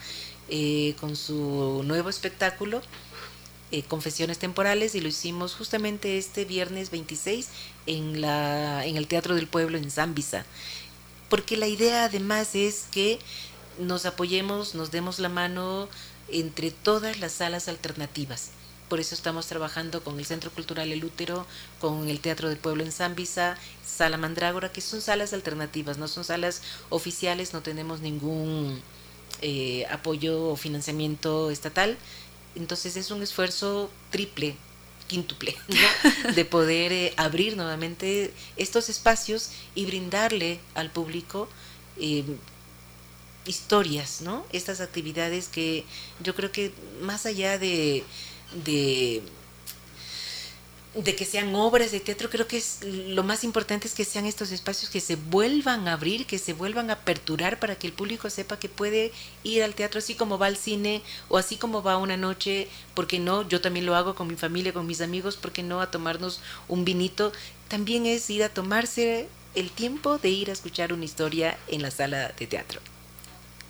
eh, con su nuevo espectáculo, eh, Confesiones Temporales, y lo hicimos justamente este viernes 26 en, la, en el Teatro del Pueblo en Zambisa. Porque la idea además es que nos apoyemos, nos demos la mano entre todas las salas alternativas por eso estamos trabajando con el Centro Cultural El Útero, con el Teatro del Pueblo en Zambisa, Sala Mandrágora, que son salas alternativas, no son salas oficiales, no tenemos ningún eh, apoyo o financiamiento estatal. Entonces es un esfuerzo triple, quíntuple, de poder eh, abrir nuevamente estos espacios y brindarle al público eh, historias, ¿no? Estas actividades que yo creo que más allá de de de que sean obras de teatro, creo que es lo más importante es que sean estos espacios que se vuelvan a abrir, que se vuelvan a aperturar para que el público sepa que puede ir al teatro así como va al cine o así como va una noche, porque no, yo también lo hago con mi familia, con mis amigos, porque no a tomarnos un vinito, también es ir a tomarse el tiempo de ir a escuchar una historia en la sala de teatro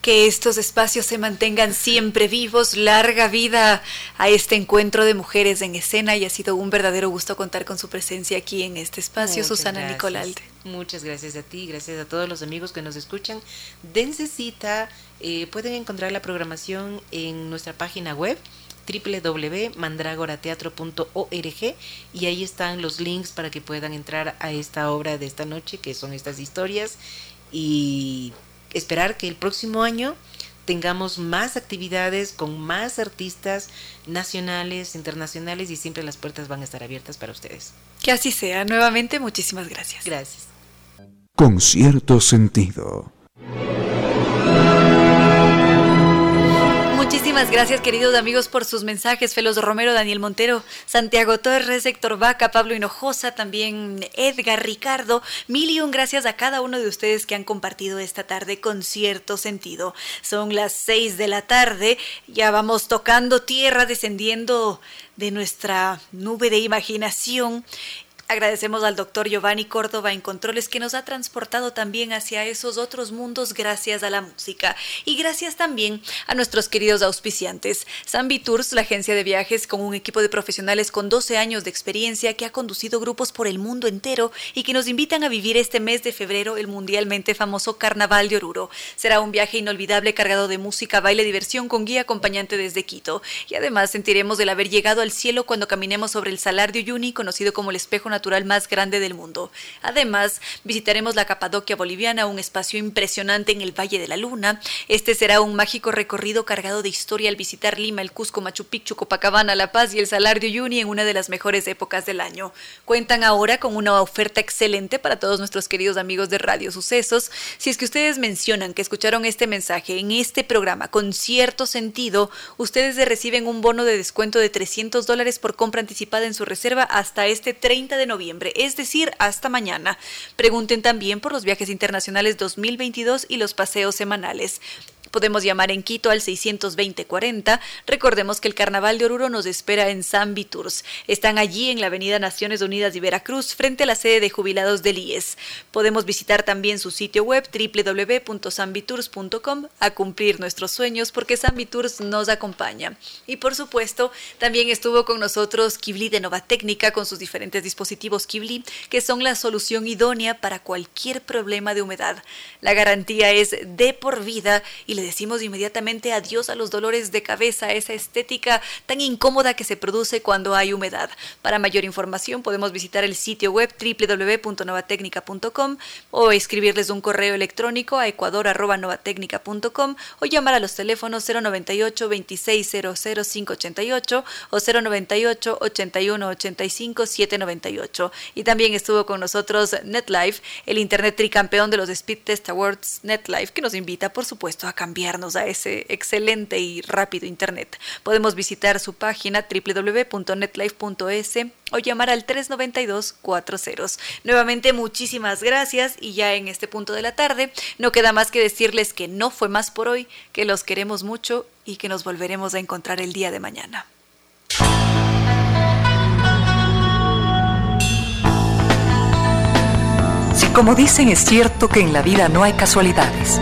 que estos espacios se mantengan siempre vivos, larga vida a este encuentro de mujeres en escena y ha sido un verdadero gusto contar con su presencia aquí en este espacio, Susana Nicolalde. Muchas gracias a ti, gracias a todos los amigos que nos escuchan. Dense cita, eh, pueden encontrar la programación en nuestra página web www.mandragorateatro.org y ahí están los links para que puedan entrar a esta obra de esta noche, que son estas historias. Y esperar que el próximo año tengamos más actividades con más artistas nacionales, internacionales y siempre las puertas van a estar abiertas para ustedes. Que así sea. Nuevamente, muchísimas gracias. Gracias. Con cierto sentido. Gracias, queridos amigos, por sus mensajes. Felos Romero, Daniel Montero, Santiago Torres, Héctor Vaca, Pablo Hinojosa, también Edgar Ricardo. Mil y un gracias a cada uno de ustedes que han compartido esta tarde con cierto sentido. Son las seis de la tarde, ya vamos tocando tierra, descendiendo de nuestra nube de imaginación Agradecemos al doctor Giovanni Córdoba en Controles que nos ha transportado también hacia esos otros mundos gracias a la música. Y gracias también a nuestros queridos auspiciantes. Zambi Tours, la agencia de viajes con un equipo de profesionales con 12 años de experiencia que ha conducido grupos por el mundo entero y que nos invitan a vivir este mes de febrero el mundialmente famoso Carnaval de Oruro. Será un viaje inolvidable cargado de música, baile, diversión con guía acompañante desde Quito. Y además sentiremos el haber llegado al cielo cuando caminemos sobre el Salar de Uyuni, conocido como el espejo natural más grande del mundo. Además, visitaremos la Capadocia boliviana, un espacio impresionante en el Valle de la Luna. Este será un mágico recorrido cargado de historia al visitar Lima, el Cusco, Machu Picchu, Copacabana, La Paz y el Salar de Uyuni en una de las mejores épocas del año. Cuentan ahora con una oferta excelente para todos nuestros queridos amigos de Radio Sucesos. Si es que ustedes mencionan que escucharon este mensaje en este programa con cierto sentido, ustedes reciben un bono de descuento de 300 dólares por compra anticipada en su reserva hasta este 30 de noviembre es decir, hasta mañana. Pregunten también por los viajes internacionales 2022 y los paseos semanales. Podemos llamar en Quito al 620-40. Recordemos que el Carnaval de Oruro nos espera en Zambi Tours. Están allí en la Avenida Naciones Unidas de Veracruz, frente a la sede de jubilados del IES. Podemos visitar también su sitio web www.zambitours.com a cumplir nuestros sueños porque Zambi Tours nos acompaña. Y por supuesto, también estuvo con nosotros Kibli de Nova Técnica con sus diferentes dispositivos Kibli, que son la solución idónea para cualquier problema de humedad. La garantía es de por vida y le decimos inmediatamente adiós a los dolores de cabeza, esa estética tan incómoda que se produce cuando hay humedad. Para mayor información podemos visitar el sitio web www.novatecnica.com o escribirles un correo electrónico a ecuador.novatecnica.com o llamar a los teléfonos 098 2600 588 o 098 81 85 798. Y también estuvo con nosotros NetLife, el internet tricampeón de los Speed Test Awards NetLife, que nos invita, por supuesto, a cambiar cambiarnos a ese excelente y rápido Internet. Podemos visitar su página www.netlife.es o llamar al 392-40. Nuevamente muchísimas gracias y ya en este punto de la tarde no queda más que decirles que no fue más por hoy, que los queremos mucho y que nos volveremos a encontrar el día de mañana. Si como dicen es cierto que en la vida no hay casualidades,